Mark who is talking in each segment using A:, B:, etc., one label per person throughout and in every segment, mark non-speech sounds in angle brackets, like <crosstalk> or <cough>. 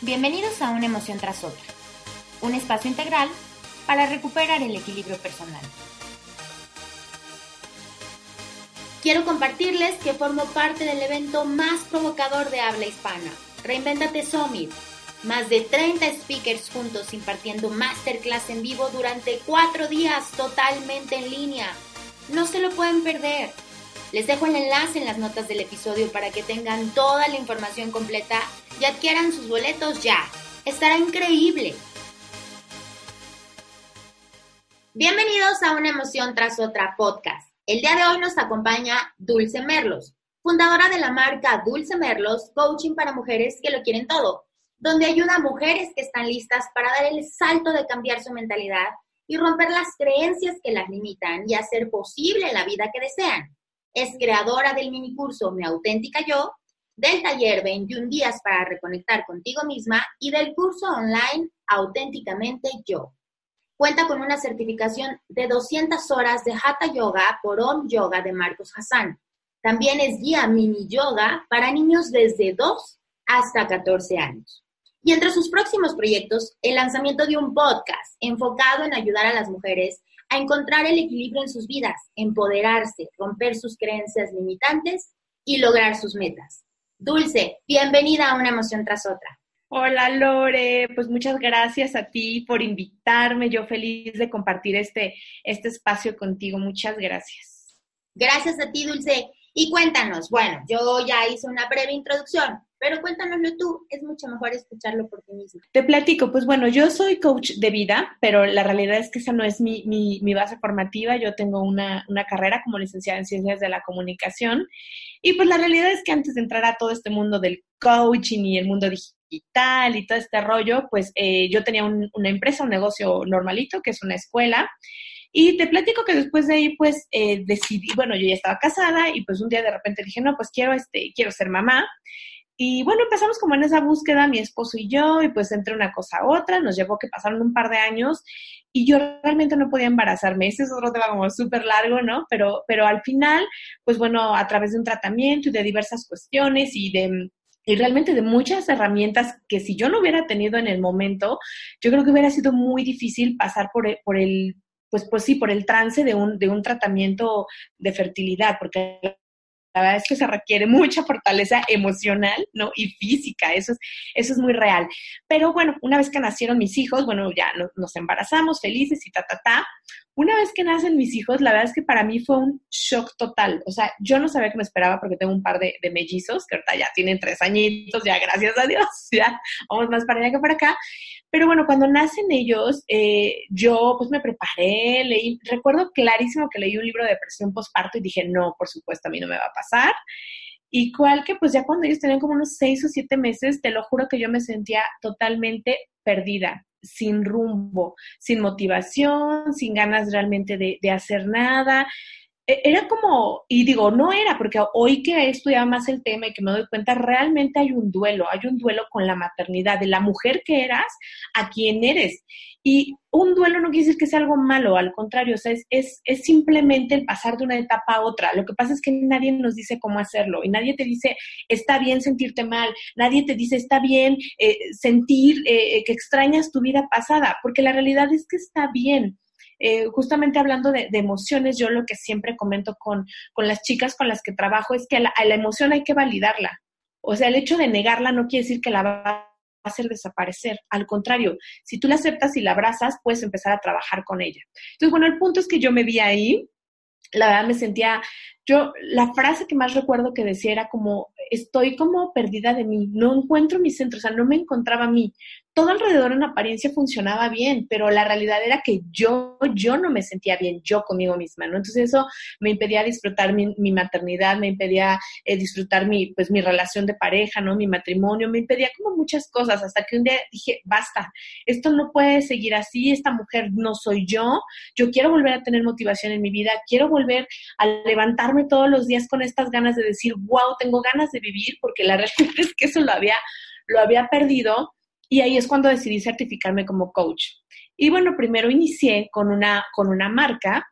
A: Bienvenidos a Una emoción tras otra, un espacio integral para recuperar el equilibrio personal. Quiero compartirles que formo parte del evento más provocador de habla hispana, Reinventate Summit. Más de 30 speakers juntos impartiendo masterclass en vivo durante cuatro días totalmente en línea. No se lo pueden perder. Les dejo el enlace en las notas del episodio para que tengan toda la información completa y adquieran sus boletos ya. Estará increíble. Bienvenidos a una emoción tras otra podcast. El día de hoy nos acompaña Dulce Merlos, fundadora de la marca Dulce Merlos, coaching para mujeres que lo quieren todo, donde ayuda a mujeres que están listas para dar el salto de cambiar su mentalidad y romper las creencias que las limitan y hacer posible la vida que desean. Es creadora del minicurso Mi auténtica yo, del taller 21 días para reconectar contigo misma y del curso online Auténticamente yo. Cuenta con una certificación de 200 horas de Hatha Yoga por Om Yoga de Marcos Hassan. También es guía mini yoga para niños desde 2 hasta 14 años. Y entre sus próximos proyectos, el lanzamiento de un podcast enfocado en ayudar a las mujeres a encontrar el equilibrio en sus vidas, empoderarse, romper sus creencias limitantes y lograr sus metas. Dulce, bienvenida a una emoción tras otra.
B: Hola Lore, pues muchas gracias a ti por invitarme. Yo feliz de compartir este, este espacio contigo. Muchas gracias.
A: Gracias a ti, Dulce. Y cuéntanos, bueno, yo ya hice una breve introducción, pero cuéntanoslo tú, es mucho mejor escucharlo por ti mismo.
B: Te platico, pues bueno, yo soy coach de vida, pero la realidad es que esa no es mi, mi, base formativa. Yo tengo una, una, carrera como licenciada en Ciencias de la Comunicación. Y pues la realidad es que antes de entrar a todo este mundo del coaching y el mundo digital y todo este rollo, pues eh, yo tenía una empresa, un negocio normalito, que es una escuela. Y te platico que después de ahí, pues, eh, decidí, bueno, yo ya estaba casada y pues un día de repente dije, no, pues quiero, este, quiero ser mamá. Y bueno, empezamos como en esa búsqueda, mi esposo y yo, y pues entre una cosa a otra, nos llevó que pasaron un par de años y yo realmente no podía embarazarme. Ese es otro tema como súper largo, ¿no? Pero, pero al final, pues bueno, a través de un tratamiento y de diversas cuestiones y de y realmente de muchas herramientas que si yo no hubiera tenido en el momento, yo creo que hubiera sido muy difícil pasar por, por el pues, pues sí, por el trance de un, de un tratamiento de fertilidad, porque la verdad es que se requiere mucha fortaleza emocional, ¿no? Y física, eso es, eso es muy real. Pero bueno, una vez que nacieron mis hijos, bueno, ya nos, embarazamos felices y ta, ta, ta. Una vez que nacen mis hijos, la verdad es que para mí fue un shock total. O sea, yo no sabía que me esperaba porque tengo un par de, mellizos, que ahorita ya tienen tres añitos, ya gracias a Dios, <laughs> ya vamos más para allá que para acá. Pero bueno, cuando nacen ellos, eh, yo pues me preparé, leí, recuerdo clarísimo que leí un libro de depresión postparto y dije, no, por supuesto, a mí no me va a pasar. Y cual que pues ya cuando ellos tenían como unos seis o siete meses, te lo juro que yo me sentía totalmente perdida, sin rumbo, sin motivación, sin ganas realmente de, de hacer nada. E, era como, y digo, no era, porque hoy que he estudiado más el tema y que me doy cuenta, realmente hay un duelo, hay un duelo con la maternidad, de la mujer que eras a quien eres. Y un duelo no quiere decir que sea algo malo, al contrario, o sea, es, es, simplemente el pasar de una etapa a otra. Lo que pasa es que nadie nos dice cómo hacerlo y nadie te dice, está bien sentirte mal, nadie te dice, está bien eh, sentir eh, que extrañas tu vida pasada, porque la realidad es que está bien eh, justamente hablando de, emociones, yo lo que siempre comento con, las chicas con las que trabajo es que a la, emoción hay que validarla. O sea, el hecho de negarla no quiere decir que la a hacer desaparecer. Al contrario, si tú la aceptas y la abrazas, puedes empezar a trabajar con ella. Entonces, bueno, el punto es que yo me vi ahí, la verdad me sentía, yo, la frase que más recuerdo que decía era como, estoy como perdida de mí, no encuentro mi centro, o sea, no me encontraba a mí todo alrededor en apariencia funcionaba bien, pero la realidad era que yo, yo no me sentía bien, yo conmigo misma, ¿no? Entonces eso me impedía disfrutar mi, maternidad, me impedía eh, disfrutar mi, pues, mi relación de pareja, ¿no? Mi matrimonio, me impedía como muchas cosas, hasta que un día dije, basta, esto no puede seguir así, esta mujer no soy yo, yo quiero volver a tener motivación en mi vida, quiero volver a levantarme todos los días con estas ganas de decir, wow, tengo ganas de vivir, porque la <laughs> realidad es que eso lo había, lo había perdido y ahí es cuando decidí certificarme como coach. Y bueno, primero inicié con una, con una marca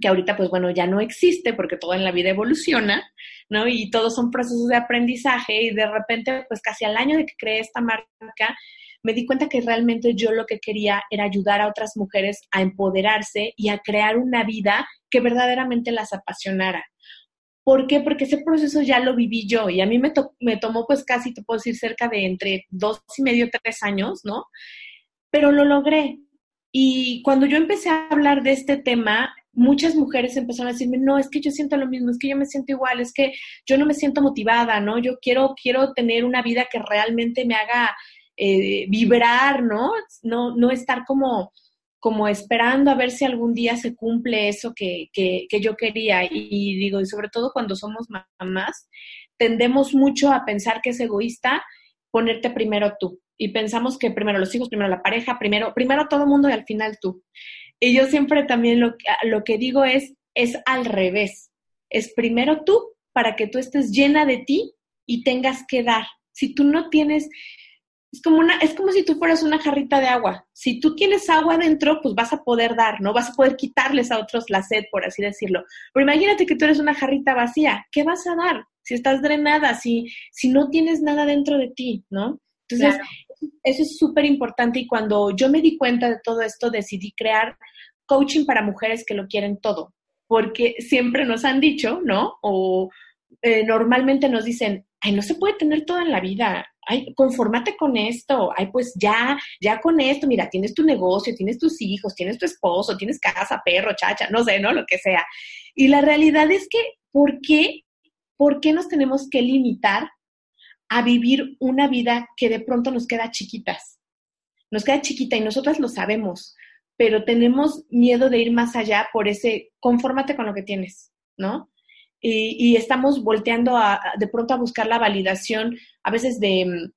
B: que ahorita pues bueno ya no existe porque todo en la vida evoluciona, ¿no? Y todos son procesos de aprendizaje y de repente, pues casi al año de que creé esta marca, me di cuenta que realmente yo lo que quería era ayudar a otras mujeres a empoderarse y a crear una vida que verdaderamente las apasionara. ¿Por qué? Porque ese proceso ya lo viví yo y a mí me, me tomó pues casi, te puedo decir, cerca de entre dos y medio, tres años, ¿no? Pero lo logré. Y cuando yo empecé a hablar de este tema, muchas mujeres empezaron a decirme, no, es que yo siento lo mismo, es que yo me siento igual, es que yo no me siento motivada, ¿no? Yo quiero, quiero tener una vida que realmente me haga eh, vibrar, ¿no? ¿no? No estar como, como esperando a ver si algún día se cumple eso que, que, yo quería. Y, digo, y sobre todo cuando somos mamás, tendemos mucho a pensar que es egoísta ponerte primero tú. Y pensamos que primero los hijos, primero la pareja, primero, primero todo el mundo y al final tú. Y yo siempre también lo, lo que digo es, es al revés. Es primero tú para que tú estés llena de ti y tengas que dar. Si tú no tienes, es como una, es como si tú fueras una jarrita de agua. Si tú tienes agua dentro, pues vas a poder dar, ¿no? Vas a poder quitarles a otros la sed, por así decirlo. Pero imagínate que tú eres una jarrita vacía. ¿Qué vas a dar? Si estás drenada, si, si no tienes nada dentro de ti, ¿no? Entonces, eso es súper importante y cuando yo me di cuenta de todo esto, decidí crear coaching para mujeres que lo quieren todo, porque siempre nos han dicho, ¿no? O eh, normalmente nos dicen, ay, no se puede tener todo en la vida, ay, confórmate con esto, ay, pues ya, ya con esto, mira, tienes tu negocio, tienes tus hijos, tienes tu esposo, tienes casa, perro, chacha, no sé, ¿no? Lo que sea. Y la realidad es que, ¿por qué? ¿Por qué nos tenemos que limitar a vivir una vida que de pronto nos queda chiquitas? Nos queda chiquita y nosotras lo sabemos, pero tenemos miedo de ir más allá por ese, confórmate con lo que tienes, ¿no? Y, estamos volteando de pronto a buscar la validación, a veces de, mm,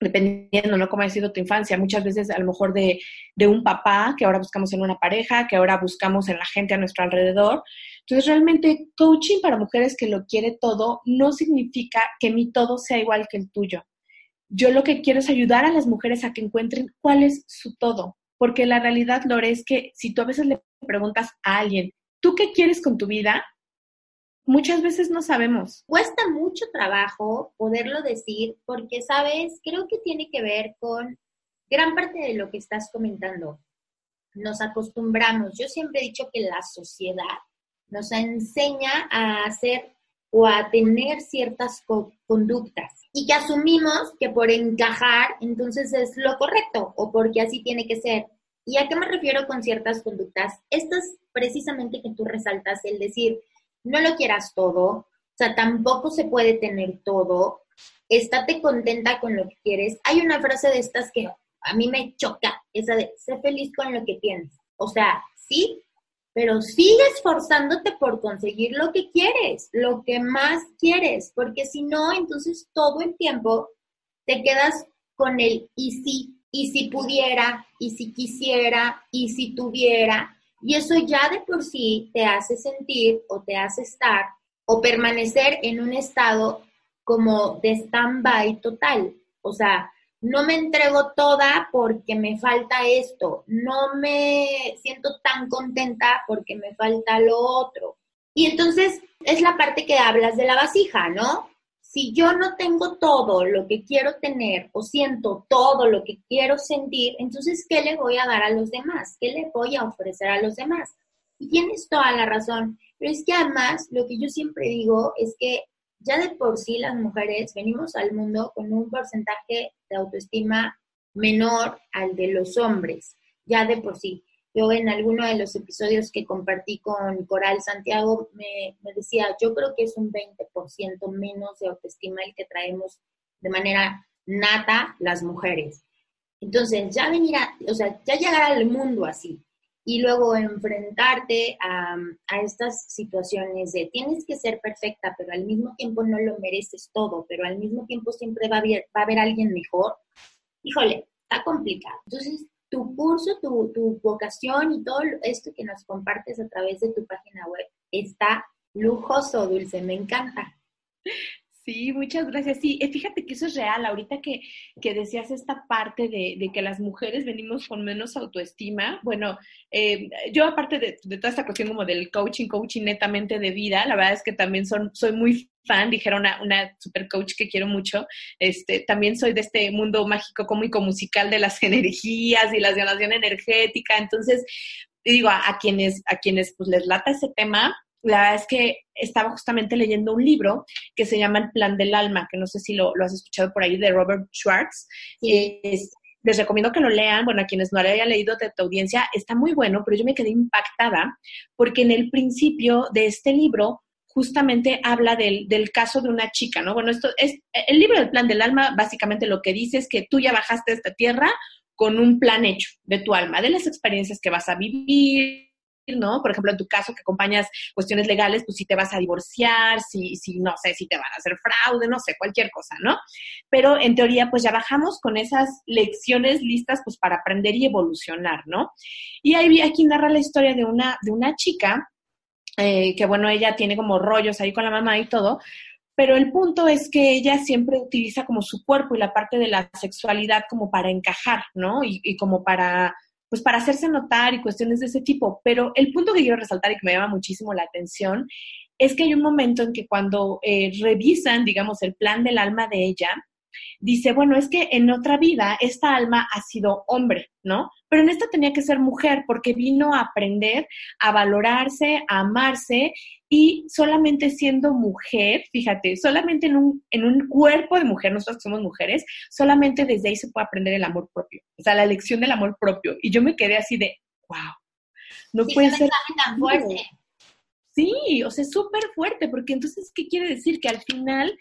B: dependiendo, ¿no? Cómo ha sido tu infancia, muchas veces a lo mejor de, de, un papá, que ahora buscamos en una pareja, que ahora buscamos en la gente a nuestro alrededor. Entonces, realmente, coaching para mujeres que lo quiere todo no significa que mi todo sea igual que el tuyo. Yo lo que quiero es ayudar a las mujeres a que encuentren cuál es su todo, porque la realidad, Lore, es que si tú a veces le preguntas a alguien, ¿tú qué quieres con tu vida? Muchas veces no sabemos.
A: Cuesta mucho trabajo poderlo decir porque, sabes, creo que tiene que ver con gran parte de lo que estás comentando. Nos acostumbramos, yo siempre he dicho que la sociedad nos enseña a hacer o a tener ciertas conductas y que asumimos que por encajar entonces es lo correcto o porque así tiene que ser. ¿Y a qué me refiero con ciertas conductas? Esto es precisamente que tú resaltas, el decir, no lo quieras todo, o sea, tampoco se puede tener todo, estate contenta con lo que quieres. Hay una frase de estas que a mí me choca, esa de, sé feliz con lo que tienes. O sea, sí, pero sigue esforzándote por conseguir lo que quieres, lo que más quieres, porque si no, entonces todo el tiempo te quedas con el y si, y si pudiera, y si quisiera, y si tuviera, y eso ya de por sí te hace sentir o te hace estar o permanecer en un estado como de stand-by total. O sea, no me entrego toda porque me falta esto, no me siento tan contenta porque me falta lo otro. Y entonces es la parte que hablas de la vasija, ¿no? Si yo no tengo todo lo que quiero tener o siento todo lo que quiero sentir, entonces, ¿qué le voy a dar a los demás? ¿Qué le voy a ofrecer a los demás? Y tienes toda la razón, pero es que además lo que yo siempre digo es que ya de por sí las mujeres venimos al mundo con un porcentaje de autoestima menor al de los hombres, ya de por sí. Yo en alguno de los episodios que compartí con Coral Santiago me, decía, yo creo que es un 20% menos de autoestima el que traemos de manera nata las mujeres. Entonces, ya venir a, o sea, ya llegar al mundo así y luego enfrentarte a, a, estas situaciones de tienes que ser perfecta, pero al mismo tiempo no lo mereces todo, pero al mismo tiempo siempre va a haber, va a haber alguien mejor, híjole, está complicado. Entonces, tu curso, tu, tu vocación y todo esto que nos compartes a través de tu página web está lujoso, Dulce, me encanta.
B: Sí, muchas gracias. Sí, eh, fíjate que eso es real. Ahorita que, que decías esta parte de, de, que las mujeres venimos con menos autoestima, bueno, eh, yo aparte de, de, toda esta cuestión como del coaching, coaching netamente de vida, la verdad es que también son, soy muy fan, dijera una, una super coach que quiero mucho. Este, también soy de este mundo mágico cómico musical de las <laughs> energías y la sanación energética. Entonces, digo, a, quienes, a quienes pues les lata ese tema, la verdad es que estaba justamente leyendo un libro que se llama El Plan del Alma, que no sé si lo, has escuchado por ahí, de Robert Schwartz. les recomiendo que lo lean, bueno, a quienes no lo hayan leído de tu audiencia, está muy bueno, pero yo me quedé impactada porque en el principio de este libro justamente habla del, del, caso de una chica, ¿no? Bueno, esto es el libro del plan del alma, básicamente lo que dice es que tú ya bajaste a esta tierra con un plan hecho de tu alma, de las experiencias que vas a vivir, ¿no? Por ejemplo, en tu caso que acompañas cuestiones legales, pues si te vas a divorciar, si, si no sé, si te van a hacer fraude, no sé, cualquier cosa, ¿no? Pero en teoría, pues ya bajamos con esas lecciones listas, pues para aprender y evolucionar, ¿no? Y ahí aquí narra la historia de una, de una chica eh, que bueno, ella tiene como rollos ahí con la mamá y todo, pero el punto es que ella siempre utiliza como su cuerpo y la parte de la sexualidad como para encajar, ¿no? Y, como para, pues para hacerse notar y cuestiones de ese tipo. Pero el punto que quiero resaltar y que me llama muchísimo la atención es que hay un momento en que cuando eh, revisan, digamos, el plan del alma de ella, dice, bueno, es que en otra vida esta alma ha sido hombre, ¿no? Pero en esta tenía que ser mujer porque vino a aprender a valorarse, a amarse y solamente siendo mujer, fíjate, solamente en un, en un cuerpo de mujer, nosotros somos mujeres, solamente desde ahí se puede aprender el amor propio, o sea, la lección del amor propio. Y yo me quedé así de, wow, no puede ser
A: tan fuerte.
B: Sí, o sea, súper fuerte, porque entonces, ¿qué quiere decir? Que al final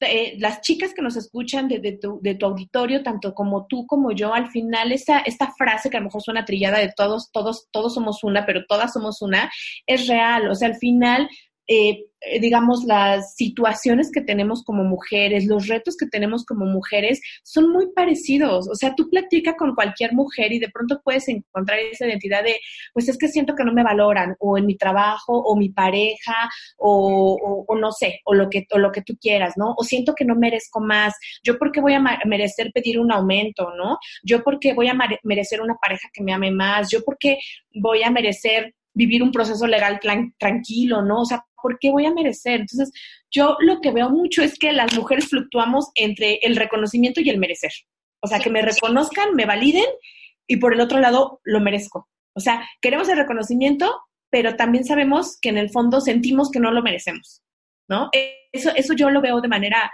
B: eh, las chicas que nos escuchan de, tu, de, tu, auditorio, tanto como tú como yo, al final esta, esta frase que a lo mejor suena trillada de todos, todos, todos somos una, pero todas somos una, es real. O sea, al final eh, eh, digamos, las situaciones que tenemos como mujeres, los retos que tenemos como mujeres son muy parecidos. O sea, tú platicas con cualquier mujer y de pronto puedes encontrar esa identidad de, pues es que siento que no me valoran, o en mi trabajo, o mi pareja, o, o, no sé, o lo, que, o lo que tú quieras, ¿no? O siento que no merezco más. Yo porque voy a merecer pedir un aumento, ¿no? Yo porque voy a merecer una pareja que me ame más. Yo porque voy a merecer vivir un proceso legal tranquilo, ¿no? O sea, ¿por qué voy a merecer? Entonces, yo lo que veo mucho es que las mujeres fluctuamos entre el reconocimiento y el merecer. O sea, que me reconozcan, me validen y por el otro lado lo merezco. O sea, queremos el reconocimiento, pero también sabemos que en el fondo sentimos que no lo merecemos, ¿no? Eso, eso yo lo veo de manera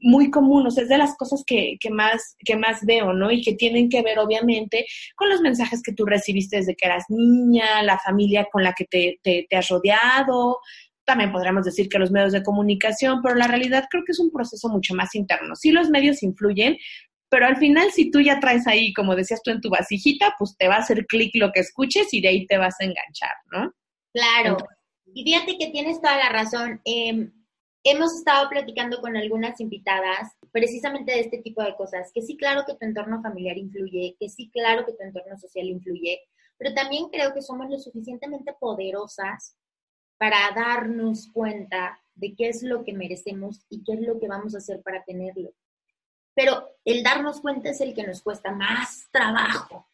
B: muy común, o sea, es de las cosas que, que, más, que más veo, ¿no? Y que tienen que ver, obviamente, con los mensajes que tú recibiste desde que eras niña, la familia con la que te, te, te has rodeado, también podríamos decir que los medios de comunicación, pero la realidad creo que es un proceso mucho más interno. Sí, los medios influyen, pero al final si tú ya traes ahí, como decías tú en tu vasijita, pues te va a hacer clic lo que escuches y de ahí te vas a enganchar, ¿no?
A: Claro. y fíjate que tienes toda la razón. Em, hemos estado platicando con algunas invitadas precisamente de este tipo de cosas, que sí, claro que tu entorno familiar influye, que sí, claro que tu entorno social influye, pero también creo que somos lo suficientemente poderosas para darnos cuenta de qué es lo que merecemos y qué es lo que vamos a hacer para tenerlo. Pero el darnos cuenta es el que nos cuesta más trabajo.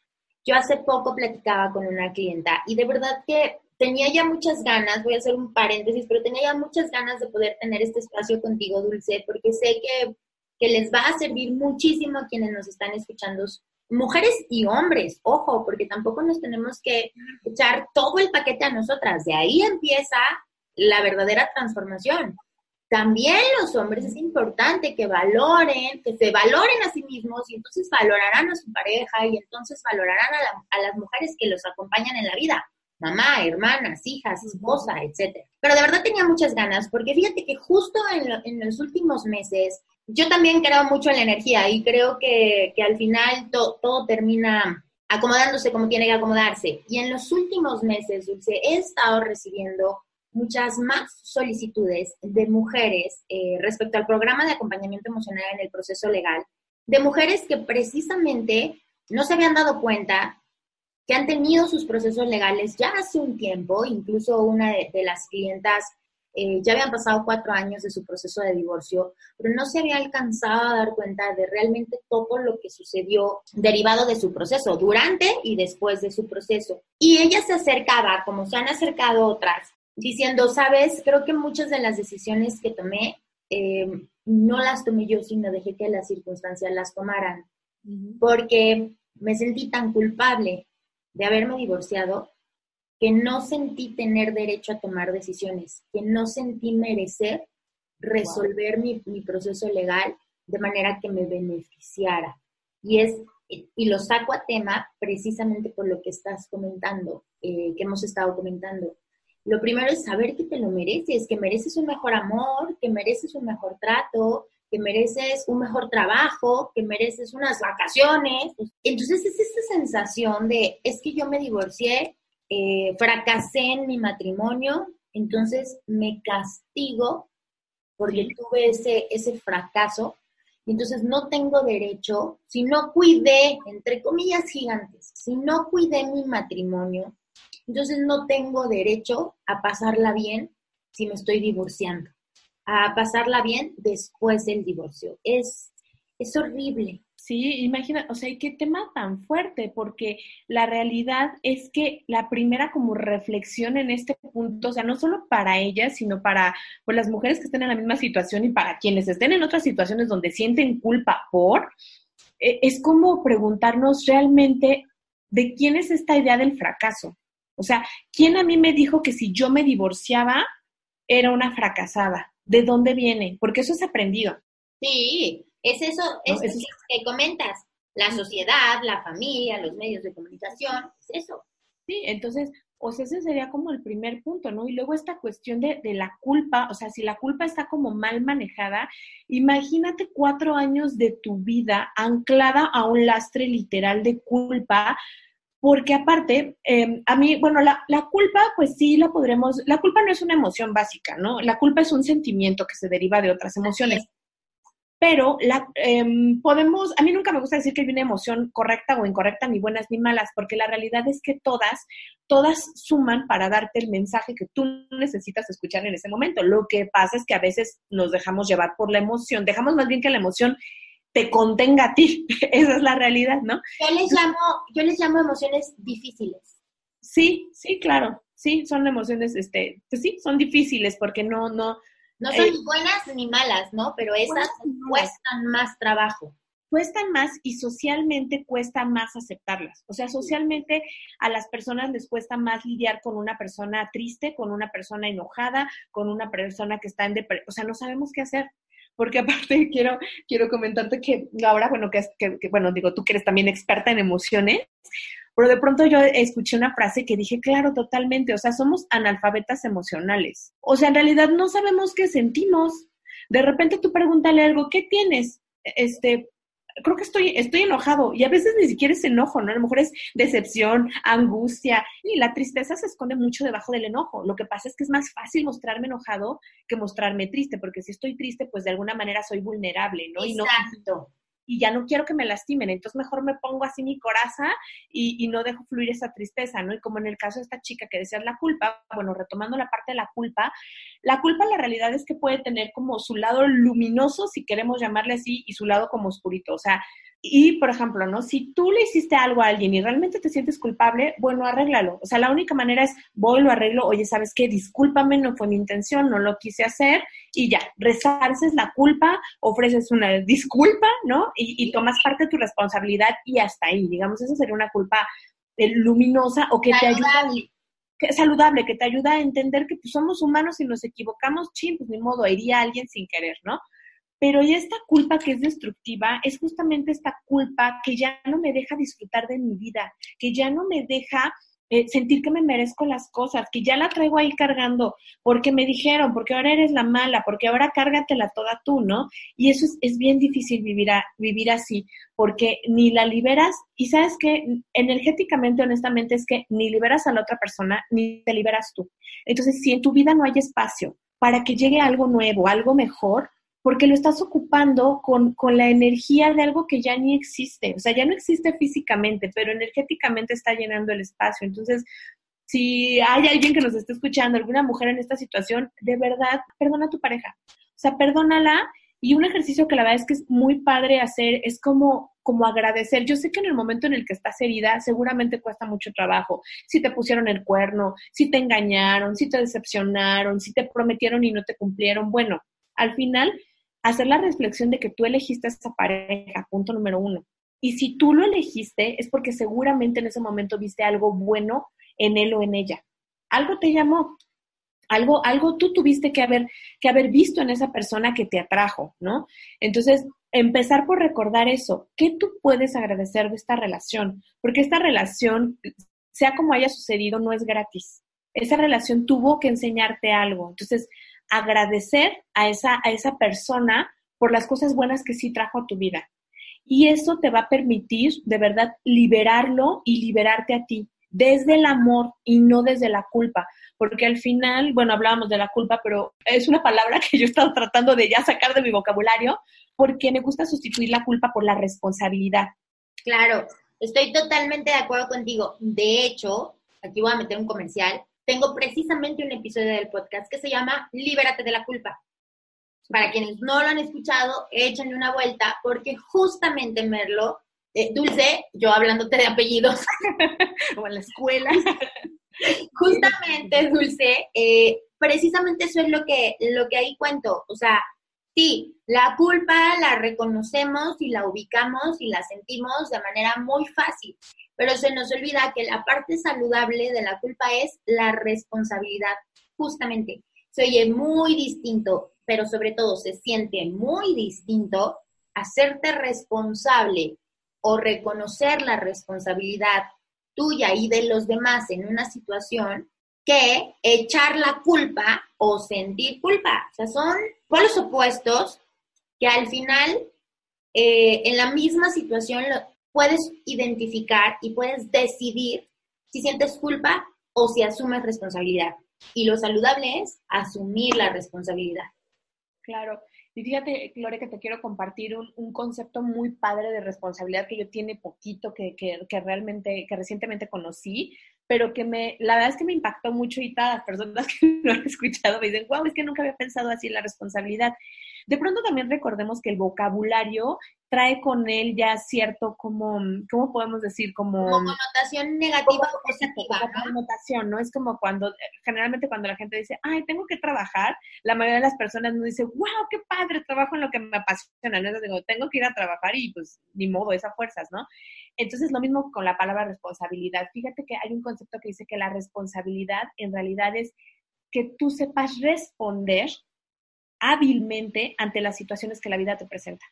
A: Yo hace poco platicaba con una clienta y de verdad que tenía ya muchas ganas, voy a hacer un paréntesis, pero tenía ya muchas ganas de poder tener este espacio contigo, Dulce, porque sé que, que les va a servir muchísimo a quienes nos están escuchando, mujeres y hombres, ojo, porque tampoco nos tenemos que echar todo el paquete a nosotras, de ahí empieza la verdadera transformación. También los hombres es importante que valoren, que se valoren a sí mismos y entonces valorarán a su pareja y entonces valorarán a, a las mujeres que los acompañan en la vida mamá, hermanas, hijas, esposa, etc. Pero de verdad tenía muchas ganas, porque fíjate que justo en, los últimos meses, yo también creo mucho en la energía y creo que, al final todo termina acomodándose como tiene que acomodarse. Y en los últimos meses, Dulce, he estado recibiendo muchas más solicitudes de mujeres eh, respecto al programa de acompañamiento emocional en el proceso legal, de mujeres que precisamente no se habían dado cuenta que han tenido sus procesos legales ya hace un tiempo, incluso una de, las clientas eh, ya habían pasado cuatro años de su proceso de divorcio, pero no se había alcanzado a dar cuenta de realmente todo lo que sucedió derivado de su proceso, durante y después de su proceso. Y ella se acercaba, como se han acercado otras, diciendo, sabes, creo que muchas de las decisiones que tomé eh, no las tomé yo, sino dejé que las circunstancias las tomaran, porque me sentí tan culpable de haberme divorciado que no sentí tener derecho a tomar decisiones, que no sentí merecer resolver mi, proceso legal de manera que me beneficiara. Y es y lo saco a tema precisamente por lo que estás comentando, eh, que hemos estado comentando. Lo primero es saber que te lo mereces, que mereces un mejor amor, que mereces un mejor trato, que mereces un mejor trabajo, que mereces unas vacaciones. Entonces es esa sensación de, es que yo me divorcié, eh, fracasé en mi matrimonio, entonces me castigo porque tuve ese, ese fracaso. Y entonces no tengo derecho, si no cuidé, entre comillas gigantes, si no cuidé mi matrimonio, entonces no tengo derecho a pasarla bien si me estoy divorciando, a pasarla bien después del divorcio. Es, es horrible.
B: Sí, imagina, o sea, qué tema tan fuerte, porque la realidad es que la primera como reflexión en este punto, o sea, no solo para ellas, sino para pues, las mujeres que estén en la misma situación y para quienes estén en otras situaciones donde sienten culpa por, e, es como preguntarnos realmente de quién es esta idea del fracaso. O sea, ¿quién a mí me dijo que si yo me divorciaba era una fracasada? ¿De dónde viene? Porque eso es aprendido.
A: Sí, es eso, es, que comentas, la sociedad, la familia, los medios de comunicación, es eso.
B: Sí, entonces, o sea, ese sería como el primer punto, ¿no? Y luego esta cuestión de, de, la culpa, o sea, si la culpa está como mal manejada, imagínate cuatro años de tu vida anclada a un lastre literal de culpa, porque aparte, em, a mí, bueno, la, la, culpa, pues sí la podremos, la culpa no es una emoción básica, ¿no? La culpa es un sentimiento que se deriva de otras emociones pero la, em, podemos, a mí nunca me gusta decir que hay una emoción correcta o incorrecta, ni buenas ni malas, porque la realidad es que todas, todas suman para darte el mensaje que tú necesitas escuchar en ese momento. Lo que pasa es que a veces nos dejamos llevar por la emoción, dejamos más bien que la emoción te contenga a ti, <laughs> esa es la realidad, ¿no?
A: Yo les llamo, yo les llamo emociones difíciles.
B: Sí, sí, claro, sí, son emociones, este, pues sí, son difíciles porque no, no,
A: no son ni buenas ni malas, ¿no? Pero esas cuestan más trabajo.
B: Cuestan más y socialmente cuesta más aceptarlas. O sea, socialmente a las personas les cuesta más lidiar con una persona triste, con una persona enojada, con una persona que está en depresión. O sea, no sabemos qué hacer porque aparte <laughs> quiero, quiero comentarte que ahora, bueno, que, que, que, bueno, digo, tú que eres también experta en emociones, pero de pronto yo escuché una frase que dije, claro, totalmente, o sea, somos analfabetas emocionales. O sea, en realidad no sabemos qué sentimos. De repente tú pregúntale algo, ¿qué tienes? Este, creo que estoy, estoy enojado y a veces ni siquiera es enojo, ¿no? A lo mejor es decepción, angustia y la tristeza se esconde mucho debajo del enojo. Lo que pasa es que es más fácil mostrarme enojado que mostrarme triste, porque si estoy triste, pues de alguna manera soy vulnerable, ¿no?
A: Exacto
B: y ya no quiero que me lastimen, entonces mejor me pongo así mi coraza y, no dejo fluir esa tristeza, ¿no? Y como en el caso de esta chica que decía la culpa, bueno, retomando la parte de la culpa, la culpa la realidad es que puede tener como su lado luminoso, si queremos llamarle así, y su lado como oscurito, o sea, y, por ejemplo, ¿no? Si tú le hiciste algo a alguien y realmente te sientes culpable, bueno, arréglalo. O sea, la única manera es, voy, lo arreglo, oye, ¿sabes qué? Discúlpame, no fue mi intención, no lo quise hacer, y ya, resarces la culpa, ofreces una disculpa, ¿no? Y, tomas parte de tu responsabilidad y hasta ahí, digamos, eso sería una culpa eh, luminosa o que te ayuda que, saludable, que te ayuda a entender que pues, somos humanos y nos equivocamos, ching, pues ni modo, iría a alguien sin querer, ¿no? Pero y esta culpa que es destructiva es justamente esta culpa que ya no me deja disfrutar de mi vida, que ya no me deja eh, sentir que me merezco las cosas, que ya la traigo ahí cargando, porque me dijeron, porque ahora eres la mala, porque ahora cárgatela toda tú, ¿no? Y eso es, es bien difícil vivir, vivir así, porque ni la liberas, y sabes que energéticamente, honestamente, es que ni liberas a la otra persona, ni te liberas tú. Entonces, si en tu vida no hay espacio para que llegue algo nuevo, algo mejor, porque lo estás ocupando con, con, la energía de algo que ya ni existe. O sea, ya no existe físicamente, pero energéticamente está llenando el espacio. Entonces, si hay alguien que nos esté escuchando, alguna mujer en esta situación, de verdad, perdona a tu pareja. O sea, perdónala. Y un ejercicio que la verdad es que es muy padre hacer es como como agradecer. Yo sé que en el momento en el que estás herida, seguramente cuesta mucho trabajo. Si te pusieron el cuerno, si te engañaron, si te decepcionaron, si te prometieron y no te cumplieron. Bueno, al final, hacer la reflexión de que tú elegiste a esa pareja, punto número uno. Y si tú lo elegiste, es porque seguramente en ese momento viste algo bueno en él o en ella. Algo te llamó, algo, algo tú tuviste que haber, que haber visto en esa persona que te atrajo, ¿no? Entonces, empezar por recordar eso. ¿Qué tú puedes agradecer de esta relación? Porque esta relación, sea como haya sucedido, no es gratis. Esa relación tuvo que enseñarte algo. Entonces, agradecer a esa, a esa persona por las cosas buenas que sí trajo a tu vida. Y eso te va a permitir de verdad liberarlo y liberarte a ti desde el amor y no desde la culpa porque al final, bueno, hablábamos de la culpa, pero es una palabra que yo he estado tratando de ya sacar de mi vocabulario, porque me gusta sustituir la culpa por la responsabilidad.
A: Claro, estoy totalmente de acuerdo contigo. De hecho, aquí voy a meter un comercial. Tengo precisamente un episodio del podcast que se llama Libérate de la culpa. Para quienes no lo han escuchado, échenle una vuelta porque justamente Merlo, eh, Dulce, yo hablándote de apellidos, <laughs>
B: o en la escuela, <laughs>
A: Justamente, Dulce, eh, precisamente eso es lo que, lo que ahí cuento. O sea, sí, la culpa la reconocemos y la ubicamos y la sentimos de manera muy fácil, pero se nos olvida que la parte saludable de la culpa es la responsabilidad. Justamente, se oye muy distinto, pero sobre todo se siente muy distinto hacerte responsable o reconocer la responsabilidad tuya y de los demás en una situación que echar la culpa o sentir culpa. O sea, son polos opuestos que al final eh, en la misma situación puedes identificar y puedes decidir si sientes culpa o si asumes responsabilidad. Y lo saludable es asumir la responsabilidad.
B: Claro. Y fíjate, Gloria, que te quiero compartir un, concepto muy padre de responsabilidad que yo tiene poquito, que, que, que, realmente, que recientemente conocí, pero que me, la verdad es que me impactó mucho y todas las personas <laughs> que lo han escuchado me dicen, wow, es que nunca había pensado así en la responsabilidad. De pronto también recordemos que el vocabulario trae con él ya cierto como, ¿cómo podemos decir? Como,
A: connotación negativa o positiva.
B: ¿no? connotación, ¿no? Es como cuando, generalmente cuando la gente dice, ay, tengo que trabajar, la mayoría de las personas no dice, wow, qué padre, trabajo en lo que me apasiona, ¿no? Entonces digo, tengo que ir a trabajar y pues ni modo, esas fuerzas, ¿no? Entonces lo mismo con la palabra responsabilidad. Fíjate que hay un concepto que dice que la responsabilidad en realidad es que tú sepas responder hábilmente ante las situaciones que la vida te presenta.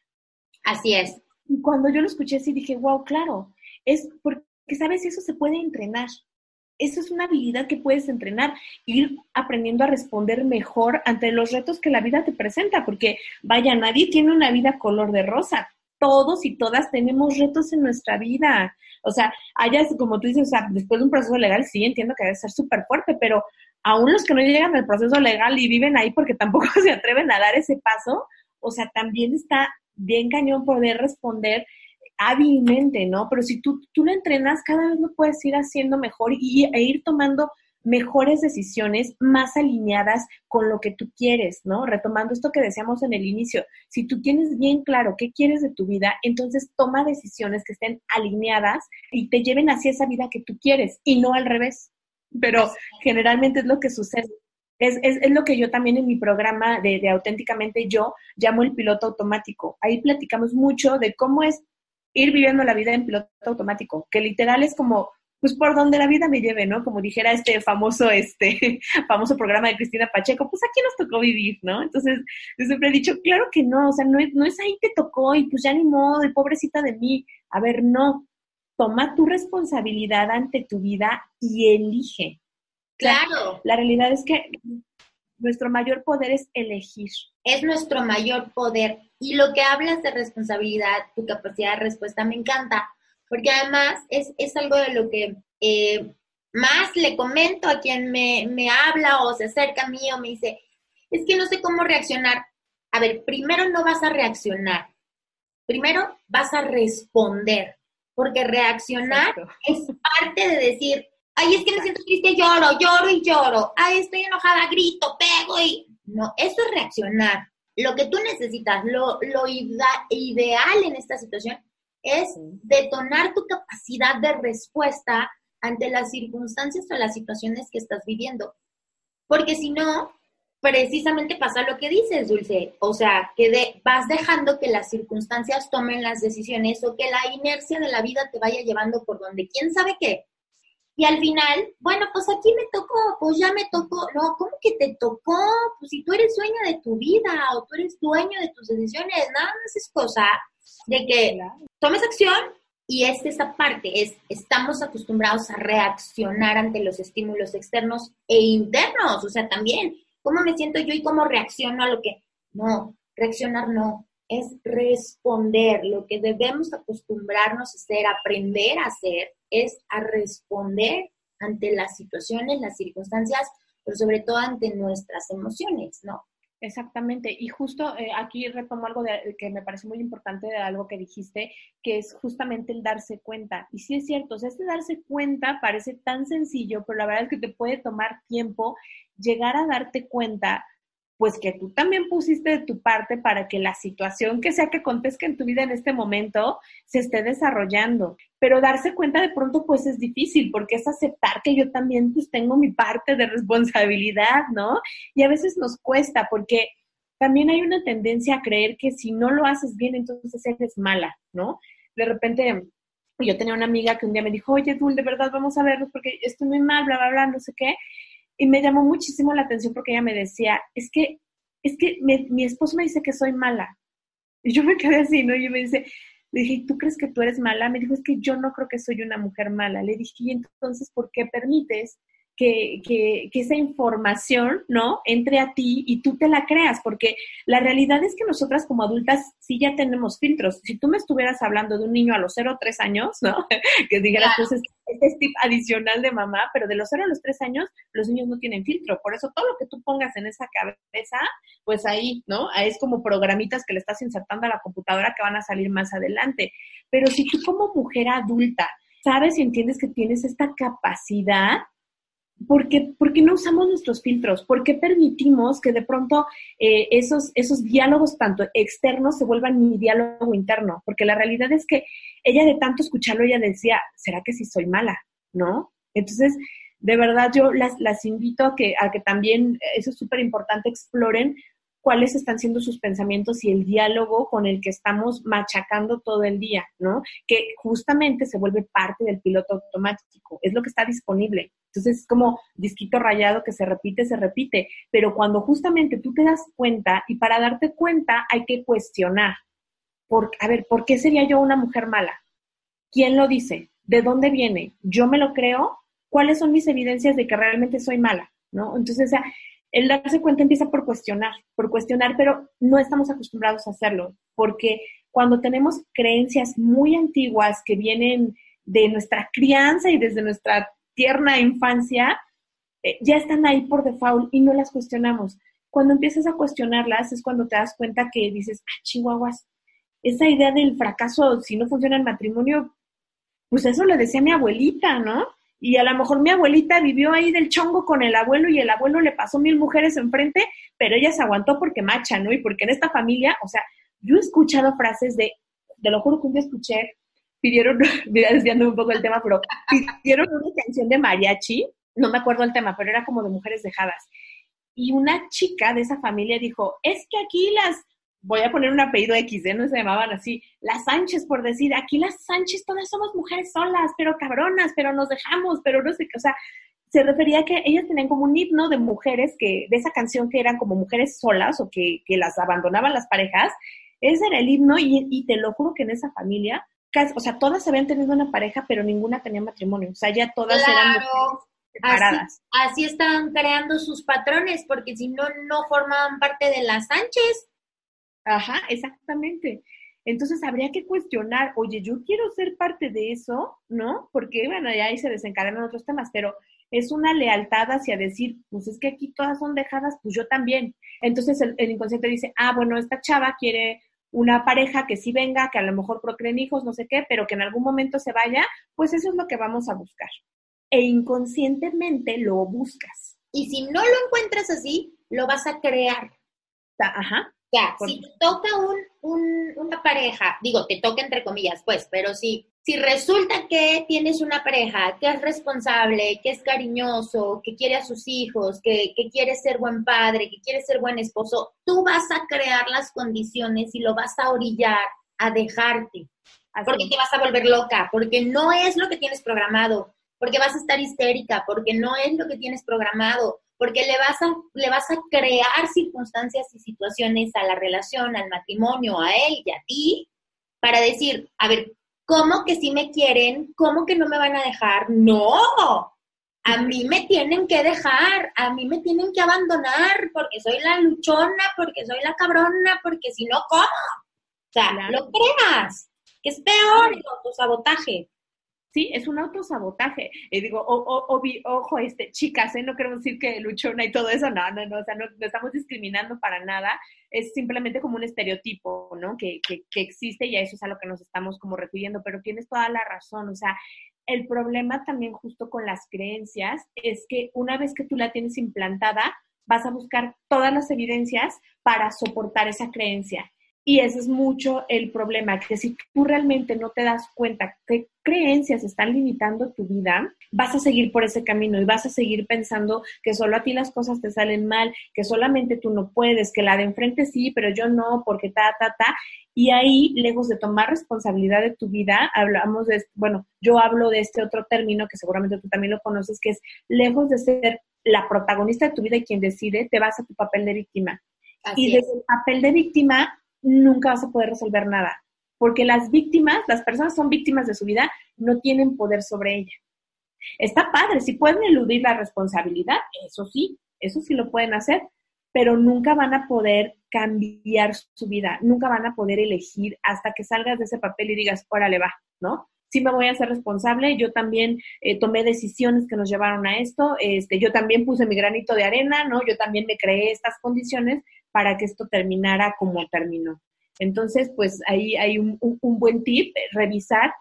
A: Así es.
B: Y cuando yo lo escuché así dije, wow, claro, es porque, ¿sabes? Eso se puede entrenar. Eso es una habilidad que puedes entrenar, ir aprendiendo a responder mejor ante los retos que la vida te presenta, porque vaya, nadie tiene una vida color de rosa. Todos y todas tenemos retos en nuestra vida. O sea, hayas, como tú dices, o sea, después de un proceso legal, sí, entiendo que debe ser súper fuerte, pero aún los que no llegan al proceso legal y viven ahí porque tampoco <laughs> se atreven a dar ese paso, o sea, también está bien cañón poder responder hábilmente, ¿no? Pero si tú, tú lo entrenas, cada vez lo puedes ir haciendo mejor y, e ir tomando mejores decisiones más alineadas con lo que tú quieres, ¿no? Retomando esto que decíamos en el inicio, si tú tienes bien claro qué quieres de tu vida, entonces toma decisiones que estén alineadas y te lleven hacia esa vida que tú quieres y no al revés. Pero generalmente es lo que sucede. Es, es, es, lo que yo también en mi programa de, de, Auténticamente Yo llamo el piloto automático. Ahí platicamos mucho de cómo es ir viviendo la vida en piloto automático, que literal es como, pues por donde la vida me lleve, ¿no? Como dijera este famoso, este <laughs> famoso programa de Cristina Pacheco, pues aquí nos tocó vivir, ¿no? Entonces, yo siempre he dicho, claro que no, o sea, no es, no es ahí te tocó y pues ya ni modo, y pobrecita de mí. A ver, no, toma tu responsabilidad ante tu vida y elige.
A: Claro.
B: La, realidad es que nuestro mayor poder es elegir.
A: Es nuestro mayor poder. Y lo que hablas de responsabilidad, tu capacidad de respuesta, me encanta, porque además es, es algo de lo que eh, más le comento a quien me, me habla o se acerca a mí o me dice, es que no sé cómo reaccionar. A ver, primero no vas a reaccionar, primero vas a responder, porque reaccionar es parte de decir, ay, es que me siento triste, lloro, lloro y lloro, ay, estoy enojada, grito, pego y... No, eso es reaccionar. Lo que tú necesitas, lo, lo ideal en esta situación es detonar tu capacidad de respuesta ante las circunstancias o las situaciones que estás viviendo. Porque si no, precisamente pasa lo que dices, Dulce. O sea, que vas dejando que las circunstancias tomen las decisiones o que la inercia de la vida te vaya llevando por donde quién sabe qué. Y al final, bueno, pues aquí me tocó, pues ya me tocó. No, ¿cómo que te tocó? Pues si tú eres dueño de tu vida o tú eres dueño de tus decisiones, nada más es cosa de que tomes acción y es esa parte, es estamos acostumbrados a reaccionar ante los estímulos externos e internos, o sea, también, ¿cómo me siento yo y cómo reacciono a lo que... No, reaccionar no, es responder. Lo que debemos acostumbrarnos a hacer, aprender a hacer, es a responder ante las situaciones, las circunstancias, pero sobre todo ante nuestras emociones, ¿no?
B: Exactamente, y justo eh, aquí retomo algo de, que me parece muy importante de algo que dijiste, que es justamente el darse cuenta. Y sí es cierto, o sea, este darse cuenta parece tan sencillo, pero la verdad es que te puede tomar tiempo llegar a darte cuenta pues que tú también pusiste de tu parte para que la situación que sea que acontezca en tu vida en este momento se esté desarrollando. Pero darse cuenta de pronto pues es difícil porque es aceptar que yo también pues tengo mi parte de responsabilidad, ¿no? Y a veces nos cuesta porque también hay una tendencia a creer que si no lo haces bien entonces eres mala, ¿no? De repente yo tenía una amiga que un día me dijo, oye, Dul, de verdad vamos a vernos porque estoy muy mal, bla, bla, bla, no sé qué. Y me llamó muchísimo la atención porque ella me decía, es que, es que mi esposo me dice que soy mala. Y yo me quedé así, ¿no? Y me dice, le dije, ¿tú crees que tú eres mala? Me dijo, es que yo no creo que soy una mujer mala. Le dije, ¿y entonces por qué permites que, que, que, esa información, ¿no? Entre a ti y tú te la creas, porque la realidad es que nosotras como adultas sí ya tenemos filtros. Si tú me estuvieras hablando de un niño a los 0 o 3 años, ¿no? <laughs> que dijeras, pues este es tip adicional de mamá, pero de los 0 a los 3 años los niños no tienen filtro. Por eso todo lo que tú pongas en esa cabeza, pues ahí, ¿no? Es como programitas que le estás insertando a la computadora que van a salir más adelante. Pero si tú como mujer adulta sabes y entiendes que tienes esta capacidad, ¿por qué, no usamos nuestros filtros? ¿Por qué permitimos que de pronto eh, esos, esos diálogos tanto externos se vuelvan mi diálogo interno? Porque la realidad es que ella de tanto escucharlo, ella decía, ¿será que sí soy mala? ¿No? Entonces, de verdad yo las, las invito a que, a que también, eso es súper importante, exploren cuáles están siendo sus pensamientos y el diálogo con el que estamos machacando todo el día, ¿no? Que justamente se vuelve parte del piloto automático, es lo que está disponible. Entonces es como disquito rayado que se repite, se repite, pero cuando justamente tú te das cuenta y para darte cuenta hay que cuestionar. Por, a ver, ¿por qué sería yo una mujer mala? ¿Quién lo dice? ¿De dónde viene? ¿Yo me lo creo? ¿Cuáles son mis evidencias de que realmente soy mala? ¿No? Entonces, o sea, el darse cuenta empieza por cuestionar, por cuestionar, pero no estamos acostumbrados a hacerlo, porque cuando tenemos creencias muy antiguas que vienen de nuestra crianza y desde nuestra tierna infancia, eh, ya están ahí por default y no las cuestionamos. Cuando empiezas a cuestionarlas es cuando te das cuenta que dices, ah, chihuahuas, esa idea del fracaso si no funciona el matrimonio, pues eso lo decía mi abuelita, ¿no? Y a lo mejor mi abuelita vivió ahí del chongo con el abuelo y el abuelo le pasó mil mujeres enfrente, pero ella se aguantó porque macha, ¿no? Y porque en esta familia, o sea, yo he escuchado frases de, de lo juro que un día escuché, pidieron, <laughs> desviando un poco el tema, pero pidieron una canción de mariachi, no me acuerdo el tema, pero era como de mujeres dejadas. Y una chica de esa familia dijo, es que aquí las voy a poner un apellido X, ¿eh? no se llamaban así, las Sánchez, por decir, aquí las Sánchez todas somos mujeres solas, pero cabronas, pero nos dejamos, pero no sé qué, o sea, se refería a que ellas tenían como un himno de mujeres que, de esa canción que eran como mujeres solas o que, que las abandonaban las parejas, ese era el himno y, y te lo juro que en esa familia, casi, o sea, todas habían tenido una pareja, pero ninguna tenía matrimonio, o sea, ya todas eran mujeres separadas.
A: Así, así estaban creando sus patrones, porque si no, no formaban parte de las Sánchez.
B: Ajá, exactamente. Entonces habría que cuestionar, oye, yo quiero ser parte de eso, ¿no? Porque, bueno, ya ahí se desencadenan otros temas, pero es una lealtad hacia decir, pues es que aquí todas son dejadas, pues yo también. Entonces el, inconsciente dice, ah, bueno, esta chava quiere una pareja que sí venga, que a lo mejor procreen hijos, no sé qué, pero que en algún momento se vaya, pues eso es lo que vamos a buscar. E inconscientemente lo buscas.
A: Y si no lo encuentras así, lo vas a crear.
B: Ajá,
A: ya, si te toca un, una pareja pareja, digo, te toca entre comillas, pues, pero si, si resulta que tienes una pareja que es responsable, que es cariñoso, que quiere a sus hijos, que, que quiere ser buen padre, que quiere ser buen esposo, tú vas a crear las condiciones y lo vas a orillar a dejarte. Porque te vas a volver loca, porque no es lo que tienes programado, porque vas a estar histérica, porque no es lo que tienes programado, porque le vas a, le vas a crear circunstancias y situaciones a la relación, al matrimonio, a él y a ti, para decir, a ver, ¿cómo que sí me quieren? ¿Cómo que no me van a dejar? No, a mí me tienen que dejar, a mí me tienen que abandonar porque soy la luchona, porque soy la cabrona, porque si no, ¿cómo? O sea, lo creas, que es peor el autosabotaje.
B: Sí, es un autosabotaje. Y digo, ojo, este, chicas, ¿eh? no queremos decir que luchona y todo eso, no, no, no, o sea, no, estamos discriminando para nada, es simplemente como un estereotipo, ¿no? Que, que, que existe y a eso es a lo que nos estamos como refiriendo, pero tienes toda la razón, o sea, el problema también justo con las creencias es que una vez que tú la tienes implantada, vas a buscar todas las evidencias para soportar esa creencia. Y ese es mucho el problema, que si tú realmente no te das cuenta qué creencias están limitando tu vida, vas a seguir por ese camino y vas a seguir pensando que solo a ti las cosas te salen mal, que solamente tú no puedes, que la de enfrente sí, pero yo no, porque ta, ta, ta. Y ahí, lejos de tomar responsabilidad de tu vida, hablamos de, bueno, yo hablo de este otro término que seguramente tú también lo conoces, que es lejos de ser la protagonista de tu vida y quien decide, te vas a tu papel de víctima. y desde el papel de víctima nunca vas a poder resolver nada, porque las víctimas, las personas son víctimas de su vida, no tienen poder sobre ella. Está padre, si pueden eludir la responsabilidad, eso sí, eso sí lo pueden hacer, pero nunca van a poder cambiar su vida, nunca van a poder elegir hasta que salgas de ese papel y digas, órale va, ¿no? Sí me voy a ser responsable, yo también eh, tomé decisiones que nos llevaron a esto, este, yo también puse mi granito de arena, ¿no? Yo también me creé estas condiciones, para que esto terminara como terminó. Entonces, pues ahí hay un, buen tip, revisar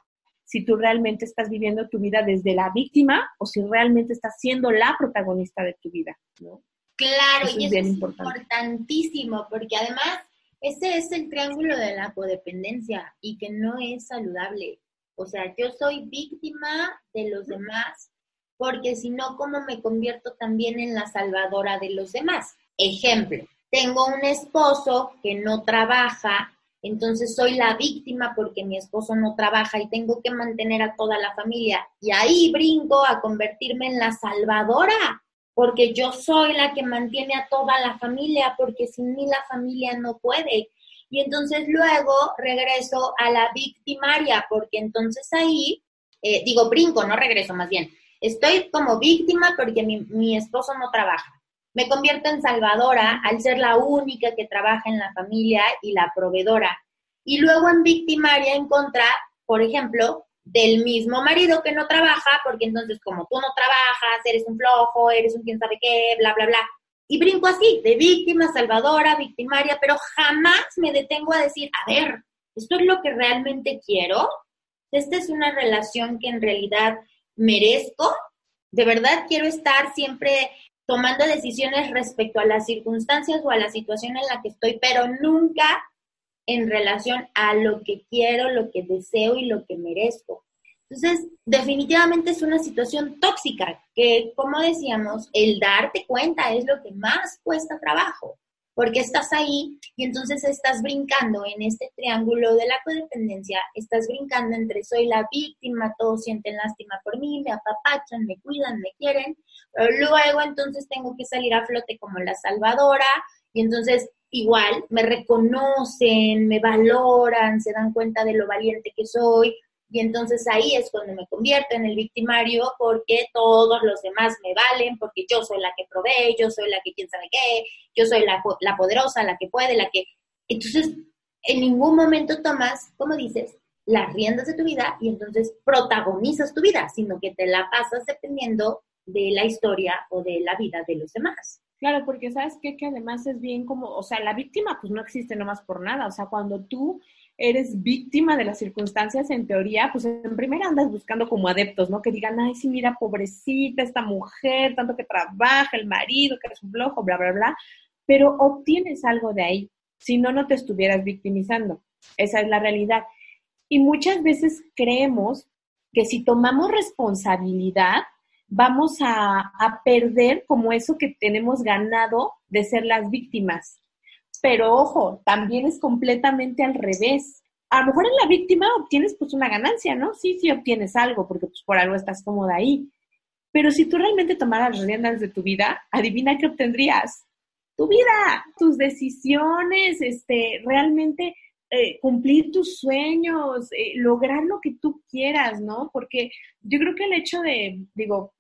B: si tú realmente estás viviendo tu vida desde la víctima o si realmente estás siendo la protagonista de tu vida, ¿no?
A: Claro, y eso es importantísimo, porque además ese es el triángulo de la codependencia y que no es saludable. O sea, yo soy víctima de los demás, porque si no, ¿cómo me convierto también en la salvadora de los demás? Ejemplo, tengo un esposo que no trabaja, entonces soy la víctima porque mi esposo no trabaja y tengo que mantener a toda la familia. Y ahí brinco a convertirme en la salvadora, porque yo soy la que mantiene a toda la familia, porque sin mí la familia no puede. Y entonces luego regreso a la victimaria, porque entonces ahí, eh, digo, brinco, no regreso más bien. Estoy como víctima porque mi, mi esposo no trabaja me convierto en salvadora al ser la única que trabaja en la familia y la proveedora. Y luego en victimaria en contra, por ejemplo, del mismo marido que no trabaja, porque entonces como tú no trabajas, eres un flojo, eres un quién sabe qué, bla, bla, bla. Y brinco así, de víctima, salvadora, victimaria, pero jamás me detengo a decir, a ver, ¿esto es lo que realmente quiero? ¿Esta es una relación que en realidad merezco? ¿De verdad quiero estar siempre tomando decisiones respecto a las circunstancias o a la situación en la que estoy, pero nunca en relación a lo que quiero, lo que deseo y lo que merezco. Entonces, definitivamente es una situación tóxica que, como decíamos, el darte cuenta es lo que más cuesta trabajo porque estás ahí y entonces estás brincando en este triángulo de la codependencia, estás brincando entre soy la víctima, todos sienten lástima por mí, me apapachan, me cuidan, me quieren, pero luego entonces tengo que salir a flote como la salvadora y entonces igual me reconocen, me valoran, se dan cuenta de lo valiente que soy, y entonces ahí es cuando me convierto en el victimario porque todos los demás me valen, porque yo soy la que provee, yo soy la que quién sabe qué, yo soy la, la poderosa, la que puede, la que... Entonces, en ningún momento tomas, como dices, las riendas de tu vida y entonces protagonizas tu vida, sino que te la pasas dependiendo de la historia o de la vida de los demás.
B: Claro, porque sabes qué? que además es bien como, o sea, la víctima pues no existe nomás por nada, o sea, cuando tú eres víctima de las circunstancias, en teoría, pues en primera andas buscando como adeptos, ¿no? Que digan, ay, sí, mira, pobrecita esta mujer, tanto que trabaja, el marido, que es un flojo, bla, bla, bla, pero obtienes algo de ahí, si no, no te estuvieras victimizando. Esa es la realidad. Y muchas veces creemos que si tomamos responsabilidad, vamos a, a, perder como eso que tenemos ganado de ser las víctimas. Pero ojo, también es completamente al revés. A lo mejor en la víctima obtienes pues una ganancia, ¿no? Sí, sí obtienes algo, porque pues por algo estás cómoda ahí. Pero si tú realmente tomaras las riendas de tu vida, adivina qué obtendrías. Tu vida, tus decisiones, este, realmente eh, cumplir tus sueños, eh, lograr lo que tú quieras, ¿no? Porque yo creo que el hecho de, digo,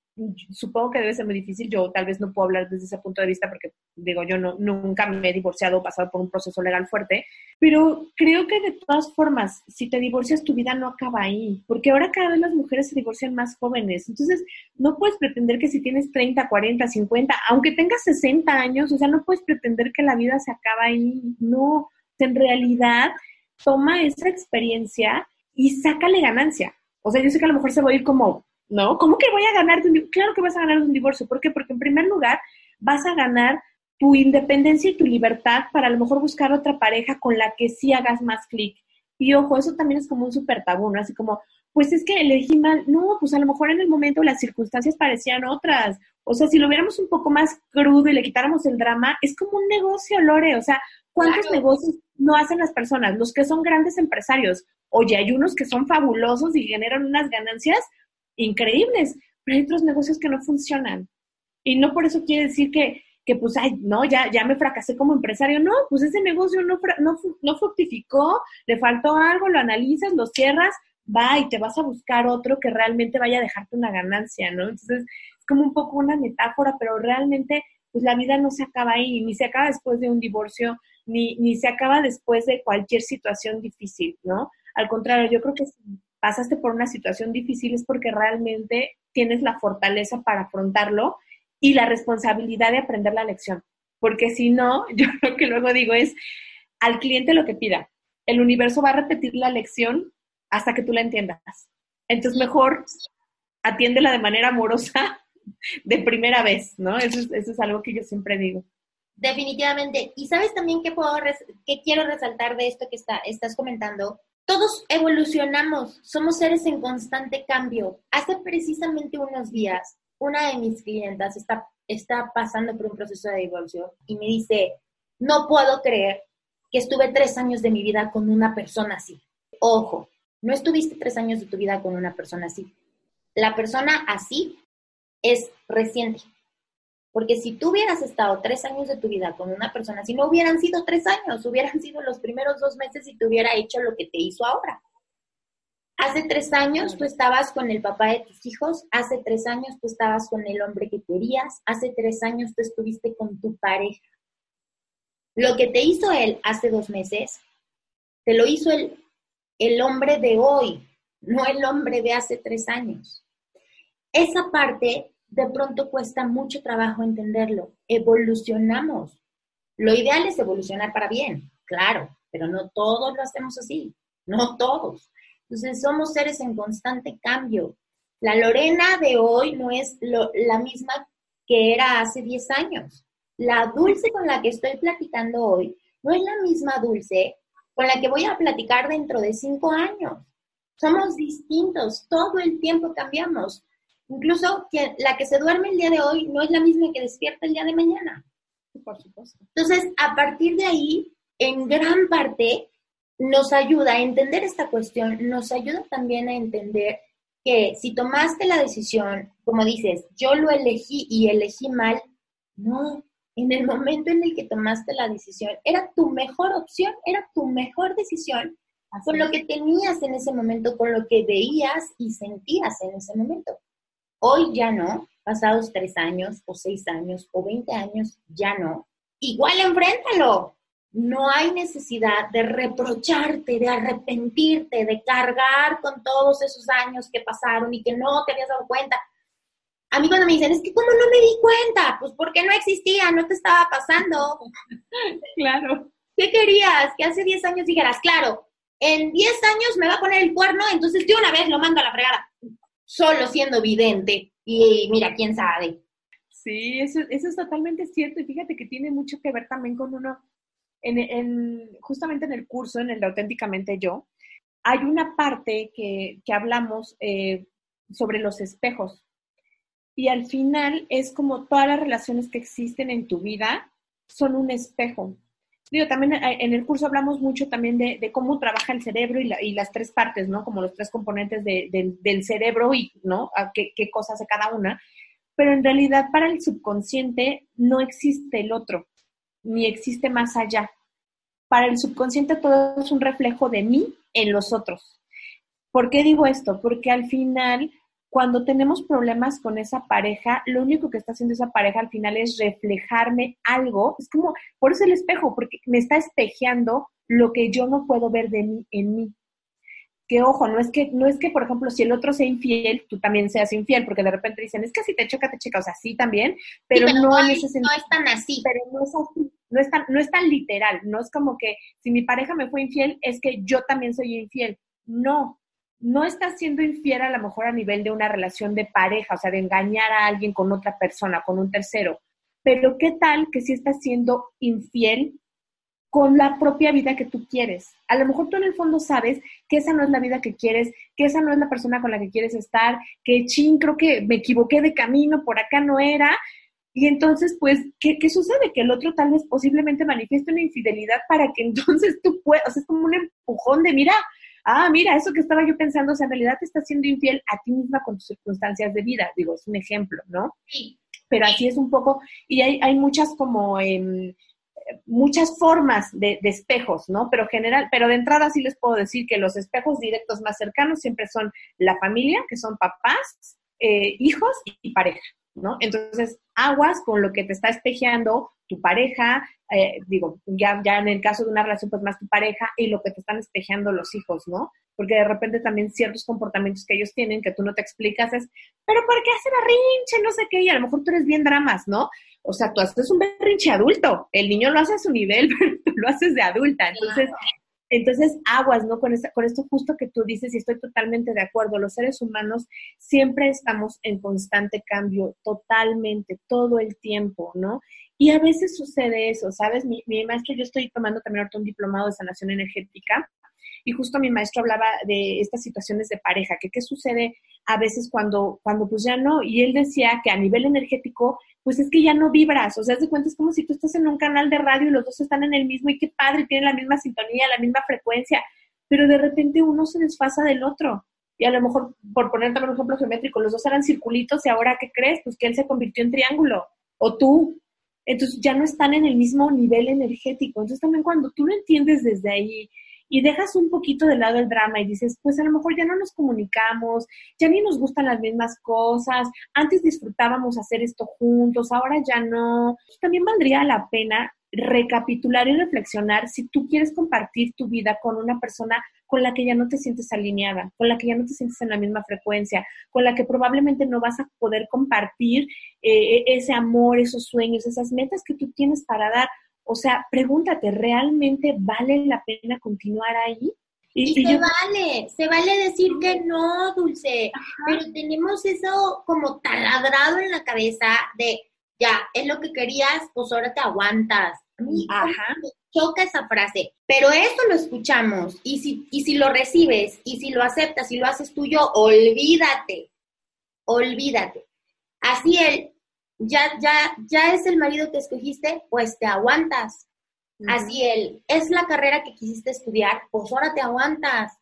B: supongo que debe ser muy difícil. Yo tal vez no puedo hablar desde ese punto de vista porque, digo, yo no, nunca me he divorciado o pasado por un proceso legal fuerte, pero creo que de todas formas, si te divorcias, tu vida no acaba ahí, porque ahora cada vez las mujeres se divorcian más jóvenes. Entonces, no puedes pretender que si tienes 30, 40, 50, aunque tengas 60 años, o sea, no puedes pretender que la vida se acaba ahí. No, en realidad, toma esa experiencia y sácale ganancia. O sea, yo sé que a lo mejor se va a ir como ¿no? ¿Cómo que voy a ganar un divorcio? Claro que vas a ganar un divorcio. ¿Por qué? Porque en primer lugar vas a ganar tu independencia y tu libertad para a lo mejor buscar otra pareja con la que sí hagas más clic. Y ojo, eso también es como un súper tabú, ¿no? Así como, pues es que elegí mal. No, pues a lo mejor en el momento las circunstancias parecían otras. O sea, si lo viéramos un poco más crudo y le quitáramos el drama, es como un negocio, Lore. O sea, ¿cuántos negocios no hacen las personas? Los que son grandes empresarios. Oye, hay unos que son fabulosos y generan unas ganancias increíbles, pero hay otros negocios que no funcionan. Y no por eso quiere decir que, que pues, ay, no, ya, ya me fracasé como empresario. No, pues ese negocio no, no, no fructificó, le faltó algo, lo analizas, lo cierras, va y te vas a buscar otro que realmente vaya a dejarte una ganancia, ¿no? Entonces, es como un poco una metáfora, pero realmente, pues la vida no se acaba ahí, ni se acaba después de un divorcio, ni, ni se acaba después de cualquier situación difícil, ¿no? Al contrario, yo creo que pasaste por una situación difícil es porque realmente tienes la fortaleza para afrontarlo y la responsabilidad de aprender la lección. Porque si no, <laughs> yo lo que luego digo es al cliente lo que pida. El universo va a repetir la lección hasta que tú la entiendas. Entonces, mejor atiéndela de manera amorosa <laughs> de primera vez, ¿no? Eso es, eso es algo que yo siempre digo.
A: Definitivamente. Y sabes también que puedo que quiero resaltar de esto que está, estás comentando, todos evolucionamos, somos seres en constante cambio. Hace precisamente unos días, una de mis clientas está, está pasando por un proceso de divorcio y me dice, no puedo creer que estuve tres años de mi vida con una persona así. Ojo, no estuviste tres años de tu vida con una persona así. La persona así es reciente. Porque si tú hubieras estado tres años de tu vida con una persona, si no hubieran sido tres años, hubieran <laughs> sido los primeros dos meses y te hubiera hecho lo que te hizo ahora. Hace tres años tú estabas con el papá de tus hijos, hace tres años tú estabas con el hombre que querías, hace tres años tú estuviste con tu pareja. Lo que te hizo él hace dos meses, te lo hizo el, el hombre de hoy, no el hombre de hace tres años. Esa parte de pronto cuesta mucho trabajo entenderlo. Evolucionamos. Lo ideal es evolucionar para bien, claro, pero no todos lo hacemos así, no todos. Entonces somos seres en constante cambio. La Lorena de hoy no es la misma que era hace 10 años. La dulce con la que estoy platicando hoy no es la misma dulce con la que voy a platicar dentro de 5 años. Somos distintos, todo el tiempo cambiamos. Incluso la que se duerme el día de hoy no es la misma que despierta el día de mañana.
B: Por supuesto.
A: Entonces, a partir de ahí, en gran parte, nos ayuda a entender esta cuestión, nos ayuda también a entender que si tomaste la decisión, como dices, yo lo elegí y elegí mal, no, en el momento en el que tomaste la decisión, era tu mejor opción, era tu mejor decisión con lo que tenías en ese momento, con lo que veías y sentías en ese momento. Hoy ya no, pasados tres años o seis años o veinte años, ya no. Igual enfréntalo. No hay necesidad de reprocharte, de arrepentirte, de cargar con todos esos años que pasaron y que no te habías dado cuenta. A mí cuando me dicen, es que ¿cómo no me di cuenta? Pues porque no existía, no te estaba pasando. <laughs>
B: claro.
A: ¿Qué querías? Que hace diez años dijeras, claro, en diez años me va a poner el cuerno, entonces de una vez lo mando a la fregada solo siendo vidente y mira, quién sabe.
B: Sí, eso, eso es totalmente cierto y fíjate que tiene mucho que ver también con uno en, justamente en el curso, en el de Auténticamente Yo, hay una parte que, hablamos eh, sobre los espejos. Y al final es como todas las relaciones que existen en tu vida son un espejo. Digo, también eh, en el curso hablamos mucho también de, cómo trabaja el cerebro y, las tres partes, ¿no? Como los tres componentes del cerebro y, ¿no? Qué, qué cosa hace cada una. Pero en realidad para el subconsciente no existe el otro, ni existe más allá. Para el subconsciente todo es un reflejo de mí en los otros. ¿Por qué digo esto? Porque al final cuando tenemos problemas con esa pareja, lo único que está haciendo esa pareja al final es reflejarme algo. Es como, por eso el espejo, porque me está espejeando lo que yo no puedo ver de mí en mí. Que ojo, no es que, no es que, por ejemplo, si el otro sea infiel, tú también seas infiel, porque de repente dicen, es que si te choca, te checa, o sea, sí también, pero, no, en ese sentido.
A: No es tan así.
B: Pero no es así, no es, tan, no es tan literal, no es como que si mi pareja me fue infiel, es que yo también soy infiel. No, no estás siendo infiel a lo mejor a nivel de una relación de pareja, o sea, de engañar a alguien con otra persona, con un tercero, pero ¿qué tal que si estás siendo infiel con la propia vida que tú quieres? A lo mejor tú en el fondo sabes que esa no es la vida que quieres, que esa no es la persona con la que quieres estar, que ching, creo que me equivoqué de camino, por acá no era. Y entonces, pues, ¿qué, ¿qué, sucede? Que el otro tal vez posiblemente manifieste una infidelidad para que <laughs> entonces tú puedas, o sea, es como un empujón de, mira, ah, mira, eso que estaba yo pensando, o sea, en realidad te estás siendo infiel a ti misma con tus circunstancias de vida. Digo, es un ejemplo, ¿no?
A: Sí.
B: Pero así es un poco, y hay, hay muchas como, em, muchas formas de, espejos, ¿no? Pero general, pero de entrada sí les puedo decir que los espejos directos más cercanos siempre son la familia, que son papás, eh, hijos y pareja, ¿no? Entonces, aguas con lo que te está espejeando tu pareja, eh, digo, ya, ya en el caso de una relación, pues más tu pareja y lo que te están espejeando los hijos, ¿no? Porque de repente también ciertos comportamientos que ellos tienen que tú no te explicas es, pero ¿por qué hace berrinche? No sé qué, y a lo mejor tú eres bien dramas, ¿no? O sea, tú haces un berrinche adulto, el niño lo hace a su nivel, <laughs> pero tú lo haces de adulta. Entonces, entonces, aguas, ¿no? Con, con esto justo que tú dices, y estoy totalmente de acuerdo, los seres humanos siempre estamos en constante cambio, totalmente, todo el tiempo, ¿no? Y a veces sucede eso, ¿sabes? Mi, maestro, yo estoy tomando también ahorita un diplomado de sanación energética y justo mi maestro hablaba de estas situaciones de pareja, que qué sucede a veces cuando, cuando pues ya no, y él decía que a nivel energético, pues es que ya no vibras, o sea, de cuenta es como si tú estás en un canal de radio y los dos están en el mismo y qué padre, tienen la misma sintonía, la misma frecuencia, pero de repente uno se desfasa del otro. Y a lo mejor, por poner también un ejemplo geométrico, los dos eran circulitos y ahora, ¿qué crees? Pues que él se convirtió en triángulo. O tú, entonces ya no están en el mismo nivel energético. Entonces también cuando tú lo entiendes desde ahí y dejas un poquito de lado el drama y dices, pues a lo mejor ya no nos comunicamos, ya ni nos gustan las mismas cosas, antes disfrutábamos hacer esto juntos, ahora ya no, también valdría la pena recapitular y reflexionar si tú quieres compartir tu vida con una persona con la que ya no te sientes alineada, con la que ya no te sientes en la misma frecuencia, con la que probablemente no vas a poder compartir eh, ese amor, esos sueños, esas metas que tú tienes para dar. O sea, pregúntate, ¿realmente vale la pena continuar ahí?
A: Y, se vale, se vale decir que no, Dulce, pero tenemos eso como taladrado en la cabeza de, ya, es lo que querías, pues ahora te aguantas. A mí me choca esa frase, pero eso lo escuchamos y si, y si lo recibes y si lo aceptas y lo haces tuyo, olvídate, olvídate. Así él, ya, ya, ya es el marido que escogiste, pues te aguantas. Así él, es la carrera que quisiste estudiar, pues ahora te aguantas.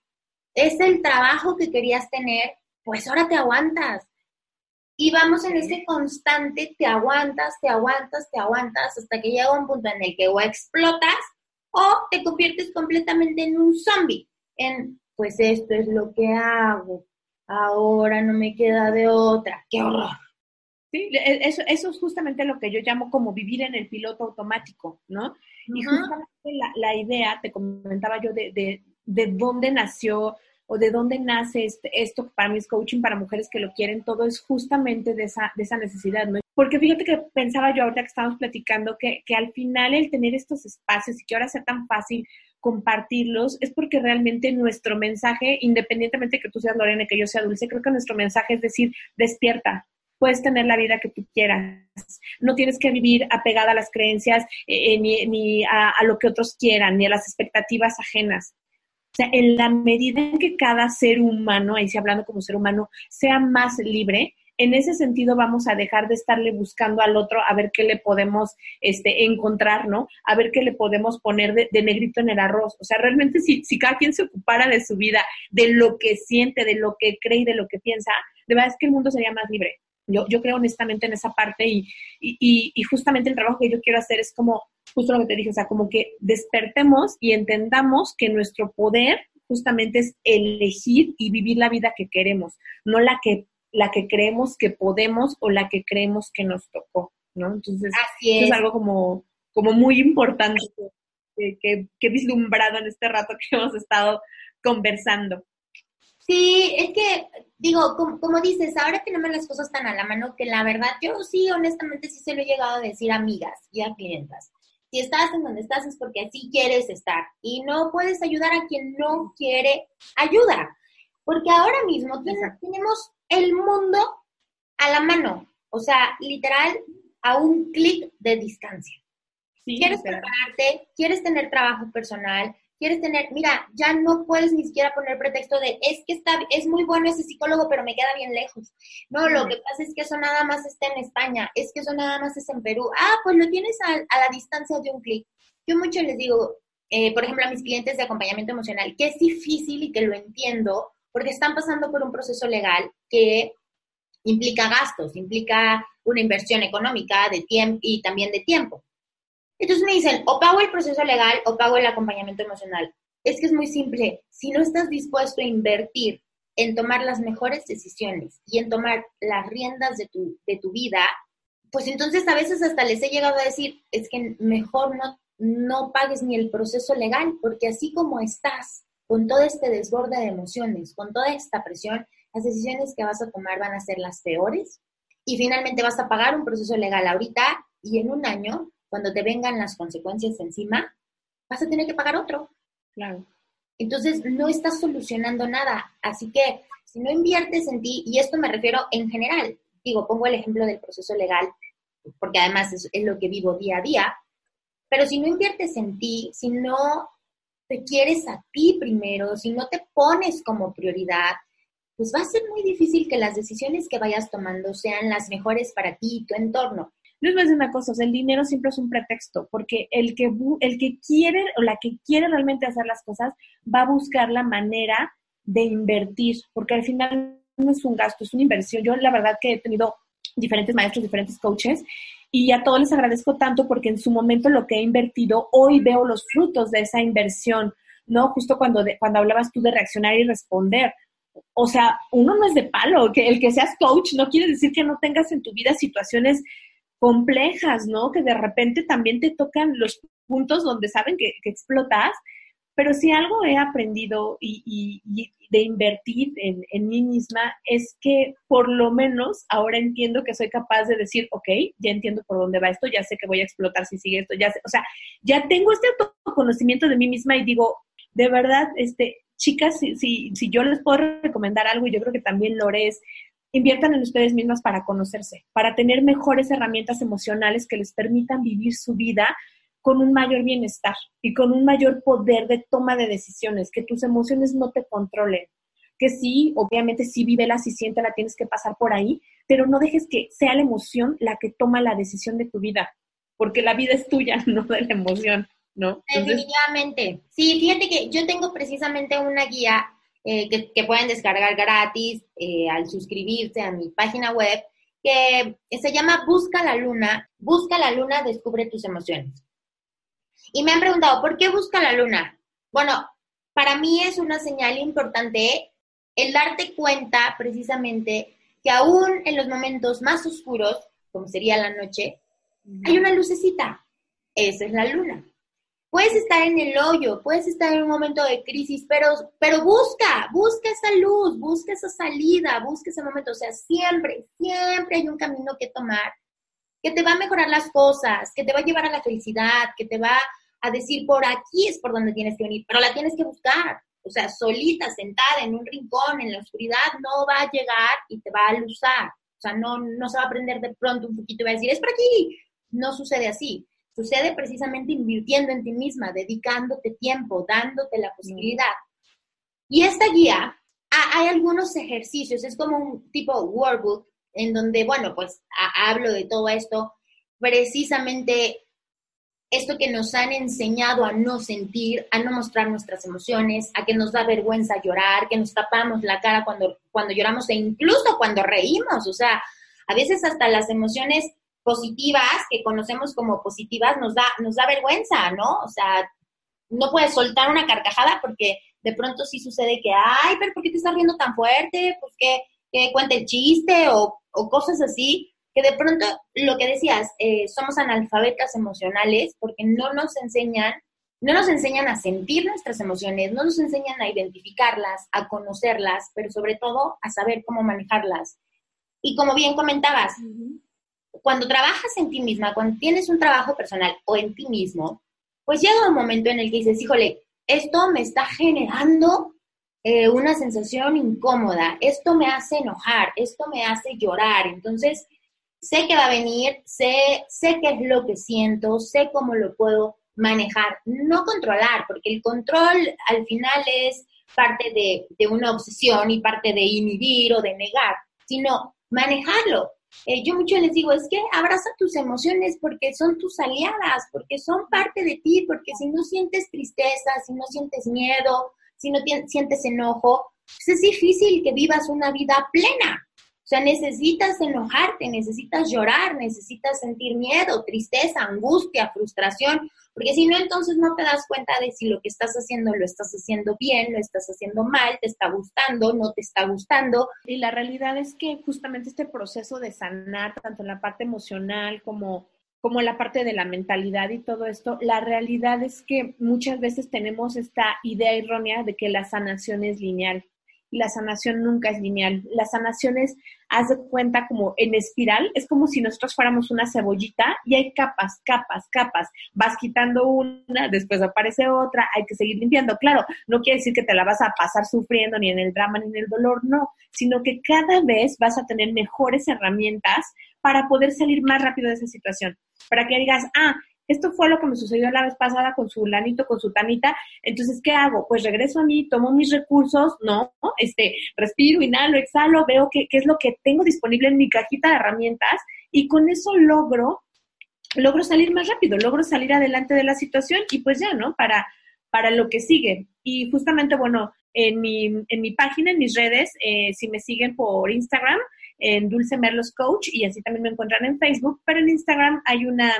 A: Es el trabajo que querías tener, pues ahora te aguantas. Y vamos en ese constante, te aguantas, te aguantas, te aguantas, hasta que llega un punto en el que o explotas o te conviertes completamente en un zombie. En, pues esto es lo que hago, ahora no me queda de otra. ¡Qué horror!
B: Sí, e, eso, eso es justamente lo que yo llamo como vivir en el piloto automático, ¿no? Y justamente la, la, idea, te comentaba yo, de, de, de dónde nació o de dónde nace este, esto para mí es coaching para mujeres que lo quieren todo, es justamente de esa, de esa necesidad, ¿no? Porque fíjate que pensaba yo ahorita que estábamos platicando que, que al final el tener estos espacios y que ahora sea tan fácil compartirlos es porque realmente nuestro mensaje, independientemente que tú seas Lorena, que yo sea Dulce, creo que nuestro mensaje es decir, despierta, puedes tener la vida que tú quieras. No tienes que vivir apegada a las creencias eh, eh, ni, a, a, lo que otros quieran, ni a las expectativas ajenas. O sea, en la medida en que cada ser humano, ahí sí hablando como ser humano, sea más libre, en ese sentido vamos a dejar de estarle buscando al otro a ver qué le podemos este, encontrar, ¿no? A ver qué le podemos poner de, negrito en el arroz. O sea, realmente si, si cada quien se ocupara de su vida, de lo que siente, de lo que cree y de lo que piensa, de verdad es que el mundo sería más libre. Yo, yo creo honestamente en esa parte y, y, y justamente el trabajo que yo quiero hacer es como, justo lo que te dije, o sea, como que despertemos y entendamos que nuestro poder justamente es elegir y vivir la vida que queremos, no la que la que creemos que podemos o la que creemos que nos tocó, ¿no? Entonces,
A: es.
B: es algo como, como muy importante que, que, he vislumbrado en este rato que hemos estado conversando.
A: Sí, es que, digo, como, dices, ahora tenemos las cosas tan a la mano que la verdad, yo sí, honestamente, sí se lo he llegado a decir a amigas y a clientas. Si estás en donde estás es porque así quieres estar y no puedes ayudar a quien no quiere ayuda. Porque ahora mismo tenemos el mundo a la mano, o sea, literal a un clic de distancia. quieres prepararte, quieres tener trabajo personal, quieres tener, mira, ya no puedes ni siquiera poner pretexto de, es que está, es muy bueno ese psicólogo, pero me queda bien lejos. No, lo que pasa es que eso nada más está en España, es que eso nada más es en Perú. Ah, pues lo tienes a, la distancia de un clic. Yo mucho les digo, eh, por ejemplo, a mis clientes de acompañamiento emocional, que es difícil y que lo entiendo, porque están pasando por un proceso legal que implica gastos, implica una inversión económica de tiempo y también de tiempo. Entonces me dicen, o pago el proceso legal o pago el acompañamiento emocional. Es que es muy simple. Si no estás dispuesto a invertir en tomar las mejores decisiones y en tomar las riendas de tu, de tu vida, pues entonces a veces hasta les he llegado a decir, es que mejor no, no pagues ni el proceso legal, porque así como estás con todo este desborde de emociones, con toda esta presión, las decisiones que vas a tomar van a ser las peores y finalmente vas a pagar un proceso legal ahorita y en un año, cuando te vengan las consecuencias encima, vas a tener que pagar otro.
B: Claro.
A: Entonces, no estás solucionando nada. Así que, si no inviertes en ti, y esto me refiero en general, digo, pongo el ejemplo del proceso legal, porque además es, es lo que vivo día a día, pero si no inviertes en ti, si no te quieres a ti primero, si no te pones como prioridad, pues va a ser muy difícil que las decisiones que vayas tomando sean las mejores para ti y tu entorno.
B: No es una cosa, el dinero siempre es un pretexto, porque el que, el que quiere o la que quiere realmente hacer las cosas va a buscar la manera de invertir, porque al final no es un gasto, es una inversión. Yo la verdad que he tenido diferentes maestros, diferentes coaches, y a todos les agradezco tanto porque en su momento lo que he invertido, hoy veo los frutos de esa inversión, ¿no? Justo cuando, cuando hablabas tú de reaccionar y responder. O sea, uno no es de palo, que el que seas coach no quiere decir que no tengas en tu vida situaciones complejas, ¿no? Que de repente también te tocan los puntos donde saben que, que explotas, pero si algo he aprendido y, de invertir en, mí misma es que por lo menos ahora entiendo que soy capaz de decir, ok, ya entiendo por dónde va esto, ya sé que voy a explotar si sigue esto, ya sé, o sea, ya tengo este conocimiento de mí misma y digo, de verdad, este, chicas, si, si, si yo les puedo recomendar algo, y yo creo que también lo es, inviertan en ustedes mismas para conocerse, para tener mejores herramientas emocionales que les permitan vivir su vida con un mayor bienestar y con un mayor poder de toma de decisiones, que tus emociones no te controlen. Que sí, obviamente sí la y la tienes que pasar por ahí, pero no dejes que sea la emoción la que toma la decisión de tu vida, porque la vida es tuya, <laughs> no de la emoción, ¿no?
A: Definitivamente. Sí, fíjate que yo tengo precisamente una guía eh, que, pueden descargar gratis eh, al suscribirse a mi página web, que se llama Busca la Luna. Busca la Luna, descubre tus emociones. Y me han preguntado, ¿por qué busca la luna? Bueno, para mí es una señal importante el darte cuenta precisamente que aún en los momentos más oscuros, como sería la noche, hay una lucecita. Esa es la luna. Puedes estar en el hoyo, puedes estar en un momento de crisis, pero, pero busca, busca esa luz, busca esa salida, busca ese momento. O sea, siempre, siempre hay un camino que tomar que te va a mejorar las cosas, que te va a llevar a la felicidad, que te va a decir por aquí es por donde tienes que venir, pero la tienes que buscar. O sea, solita, sentada en un rincón, en la oscuridad, no va a llegar y te va a luzar. O sea, no, no se va a aprender de pronto un poquito y va a decir, es por aquí. No sucede así. Sucede precisamente invirtiendo en ti misma, dedicándote tiempo, dándote la posibilidad. Y esta guía, hay algunos ejercicios, es como un tipo workbook en donde, bueno, pues hablo de todo esto, precisamente esto que nos han enseñado a no sentir, a no mostrar nuestras emociones, a que nos da vergüenza llorar, que nos tapamos la cara cuando, cuando lloramos e incluso cuando reímos. O sea, a veces hasta las emociones positivas que conocemos como positivas nos da, nos da vergüenza, ¿no? O sea, no puedes soltar una carcajada porque de pronto sí sucede que, ay, pero ¿por qué te estás riendo tan fuerte? Pues que, que cuente el chiste o, o cosas así que de pronto lo que decías, eh, somos analfabetas emocionales porque no nos enseñan, no nos enseñan a sentir nuestras emociones, no nos enseñan a identificarlas, a conocerlas, pero sobre todo a saber cómo manejarlas. Y como bien comentabas, cuando trabajas en ti misma, cuando tienes un trabajo personal o en ti mismo, pues llega un momento en el que dices, híjole, esto me está generando eh, una sensación incómoda, esto me hace enojar, esto me hace llorar. Entonces, sé que va a venir, sé, sé qué es lo que siento, sé cómo lo puedo manejar, no controlar, porque el control al final es parte de, de una obsesión y parte de inhibir o de negar, sino manejarlo. Eh, yo mucho les digo, es que abraza tus emociones porque son tus aliadas, porque son parte de ti, porque si no sientes tristeza, si no sientes miedo, si no sientes enojo, pues es difícil que vivas una vida plena. O sea, necesitas enojarte, necesitas llorar, necesitas sentir miedo, tristeza, angustia, frustración, porque si no, entonces no te das cuenta de si lo que estás haciendo lo estás haciendo bien, lo estás haciendo mal, te está gustando, no te está gustando.
B: Y la realidad es que justamente este proceso de sanar, tanto en la parte emocional como como la parte de la mentalidad y todo esto, la realidad es que muchas veces tenemos esta idea errónea de que la sanación es lineal y la sanación nunca es lineal. La sanación es, haz de cuenta como en espiral, es como si nosotros fuéramos una cebollita y hay capas, capas, capas. Vas quitando una, después aparece otra, hay que seguir limpiando. Claro, no quiere decir que te la vas a pasar sufriendo ni en el drama ni en el dolor, no, sino que cada vez vas a tener mejores herramientas para poder salir más rápido de esa situación. Para que digas, ah, esto fue lo que me sucedió la vez pasada con su lanito, con su tanita, entonces, ¿qué hago? Pues regreso a mí, tomo mis recursos, ¿no? Este, respiro, inhalo, exhalo, veo qué, es lo que tengo disponible en mi cajita de herramientas y con eso logro, logro salir más rápido, logro salir adelante de la situación y pues ya, ¿no? Para, para lo que sigue. Y justamente, bueno, en mi, en mi página, en mis redes, eh, si me siguen por Instagram, en Dulce Merlos Coach y así también me encuentran en Facebook, pero en Instagram hay una,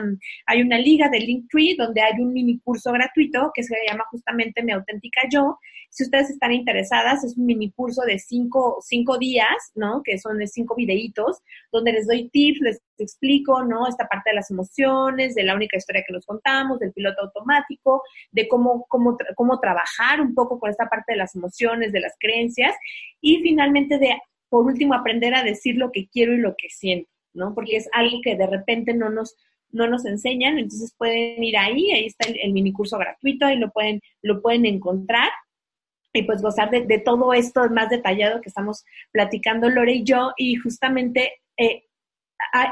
B: hay una liga de Linktree donde hay un mini curso gratuito que se llama justamente Mi Auténtica Yo. Si ustedes están interesadas, es un mini curso de cinco, cinco días, ¿no? Que son de cinco videitos, donde les doy tips, les explico, ¿no? Esta parte de las emociones, de la única historia que nos contamos, del piloto automático, de cómo, cómo, cómo trabajar un poco con esta parte de las emociones, de las creencias, y finalmente de por último, aprender a decir lo que quiero y lo que siento, ¿no? Porque es algo que de repente no nos, no nos enseñan, entonces pueden ir ahí, ahí está el, mini curso gratuito, ahí lo pueden, lo pueden encontrar y pues gozar de, todo esto más detallado que estamos platicando Lore y yo, y justamente eh,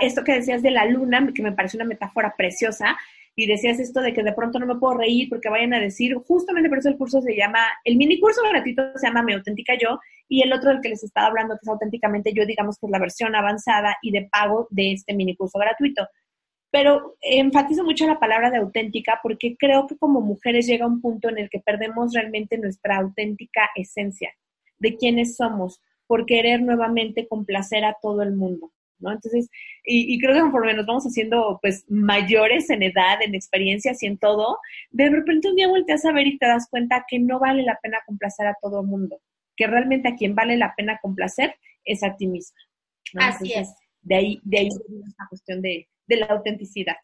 B: esto que decías de la luna, que me parece una metáfora preciosa, y decías esto de que de pronto no me puedo reír porque vayan a decir, justamente por eso el curso se llama, el mini curso gratuito se llama Mi Auténtica Yo, y el otro del que les estaba hablando, que es auténticamente yo, digamos que es la versión avanzada y de pago de este mini curso gratuito. Pero enfatizo mucho la palabra de auténtica porque creo que como mujeres llega un punto en el que perdemos realmente nuestra auténtica esencia de quiénes somos por querer nuevamente complacer a todo el mundo. ¿no? Entonces, y, creo que conforme nos vamos haciendo pues mayores en edad, en experiencias y en todo, de repente un día volteas a ver y te das cuenta que no vale la pena complacer a todo el mundo, que realmente a quien vale la pena complacer es a ti misma.
A: Así es.
B: De ahí, de ahí esta cuestión de, la autenticidad.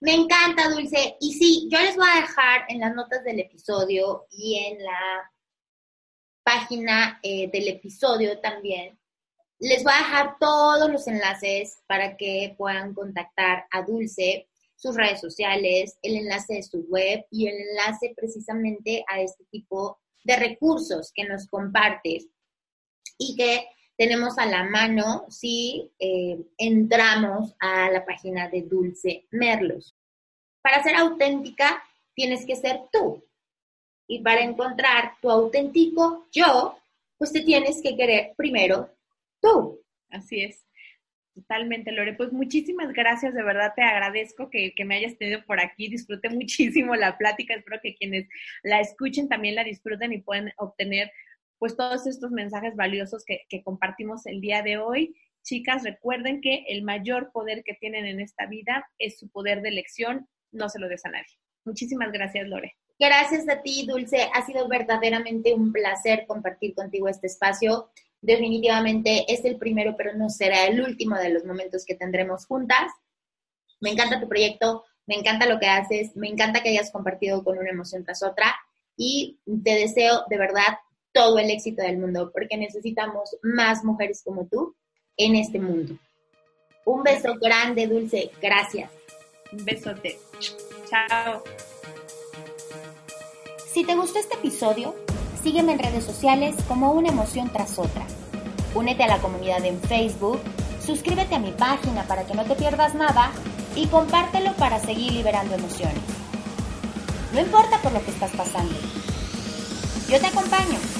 A: Me encanta, Dulce. Y sí, yo les voy a dejar en las notas del episodio y en la página eh, del episodio también les voy a dejar todos los enlaces para que puedan contactar a Dulce, sus redes sociales, el enlace de su web y el enlace precisamente a este tipo de recursos que nos compartes y que tenemos a la mano si eh, entramos a la página de Dulce Merlos. Para ser auténtica, tienes que ser tú. Y para encontrar tu auténtico yo, pues te tienes que querer primero tú.
B: Así es. Totalmente, Lore. Pues muchísimas gracias, de verdad te agradezco que, me hayas tenido por aquí. Disfruté muchísimo la plática. Espero que quienes la escuchen también la disfruten y pueden obtener pues todos estos mensajes valiosos que, que compartimos el día de hoy. Chicas, recuerden que el mayor poder que tienen en esta vida es su poder de elección. No se lo des a nadie. Muchísimas gracias, Lore.
A: Gracias a ti, Dulce. Ha sido verdaderamente un placer compartir contigo este espacio definitivamente es el primero, pero no será el último de los momentos que tendremos juntas. Me encanta tu proyecto, me encanta lo que haces, me encanta que hayas compartido con una emoción tras otra y te deseo de verdad todo el éxito del mundo porque necesitamos más mujeres como tú en este mundo. Un beso grande, Dulce. Gracias.
B: Un besote. Chao.
A: Si te gustó este episodio, Sígueme en redes sociales como una emoción tras otra. Únete a la comunidad en Facebook, suscríbete a mi página para que no te pierdas nada y compártelo para seguir liberando emociones. No importa por lo que estás pasando. Yo te acompaño.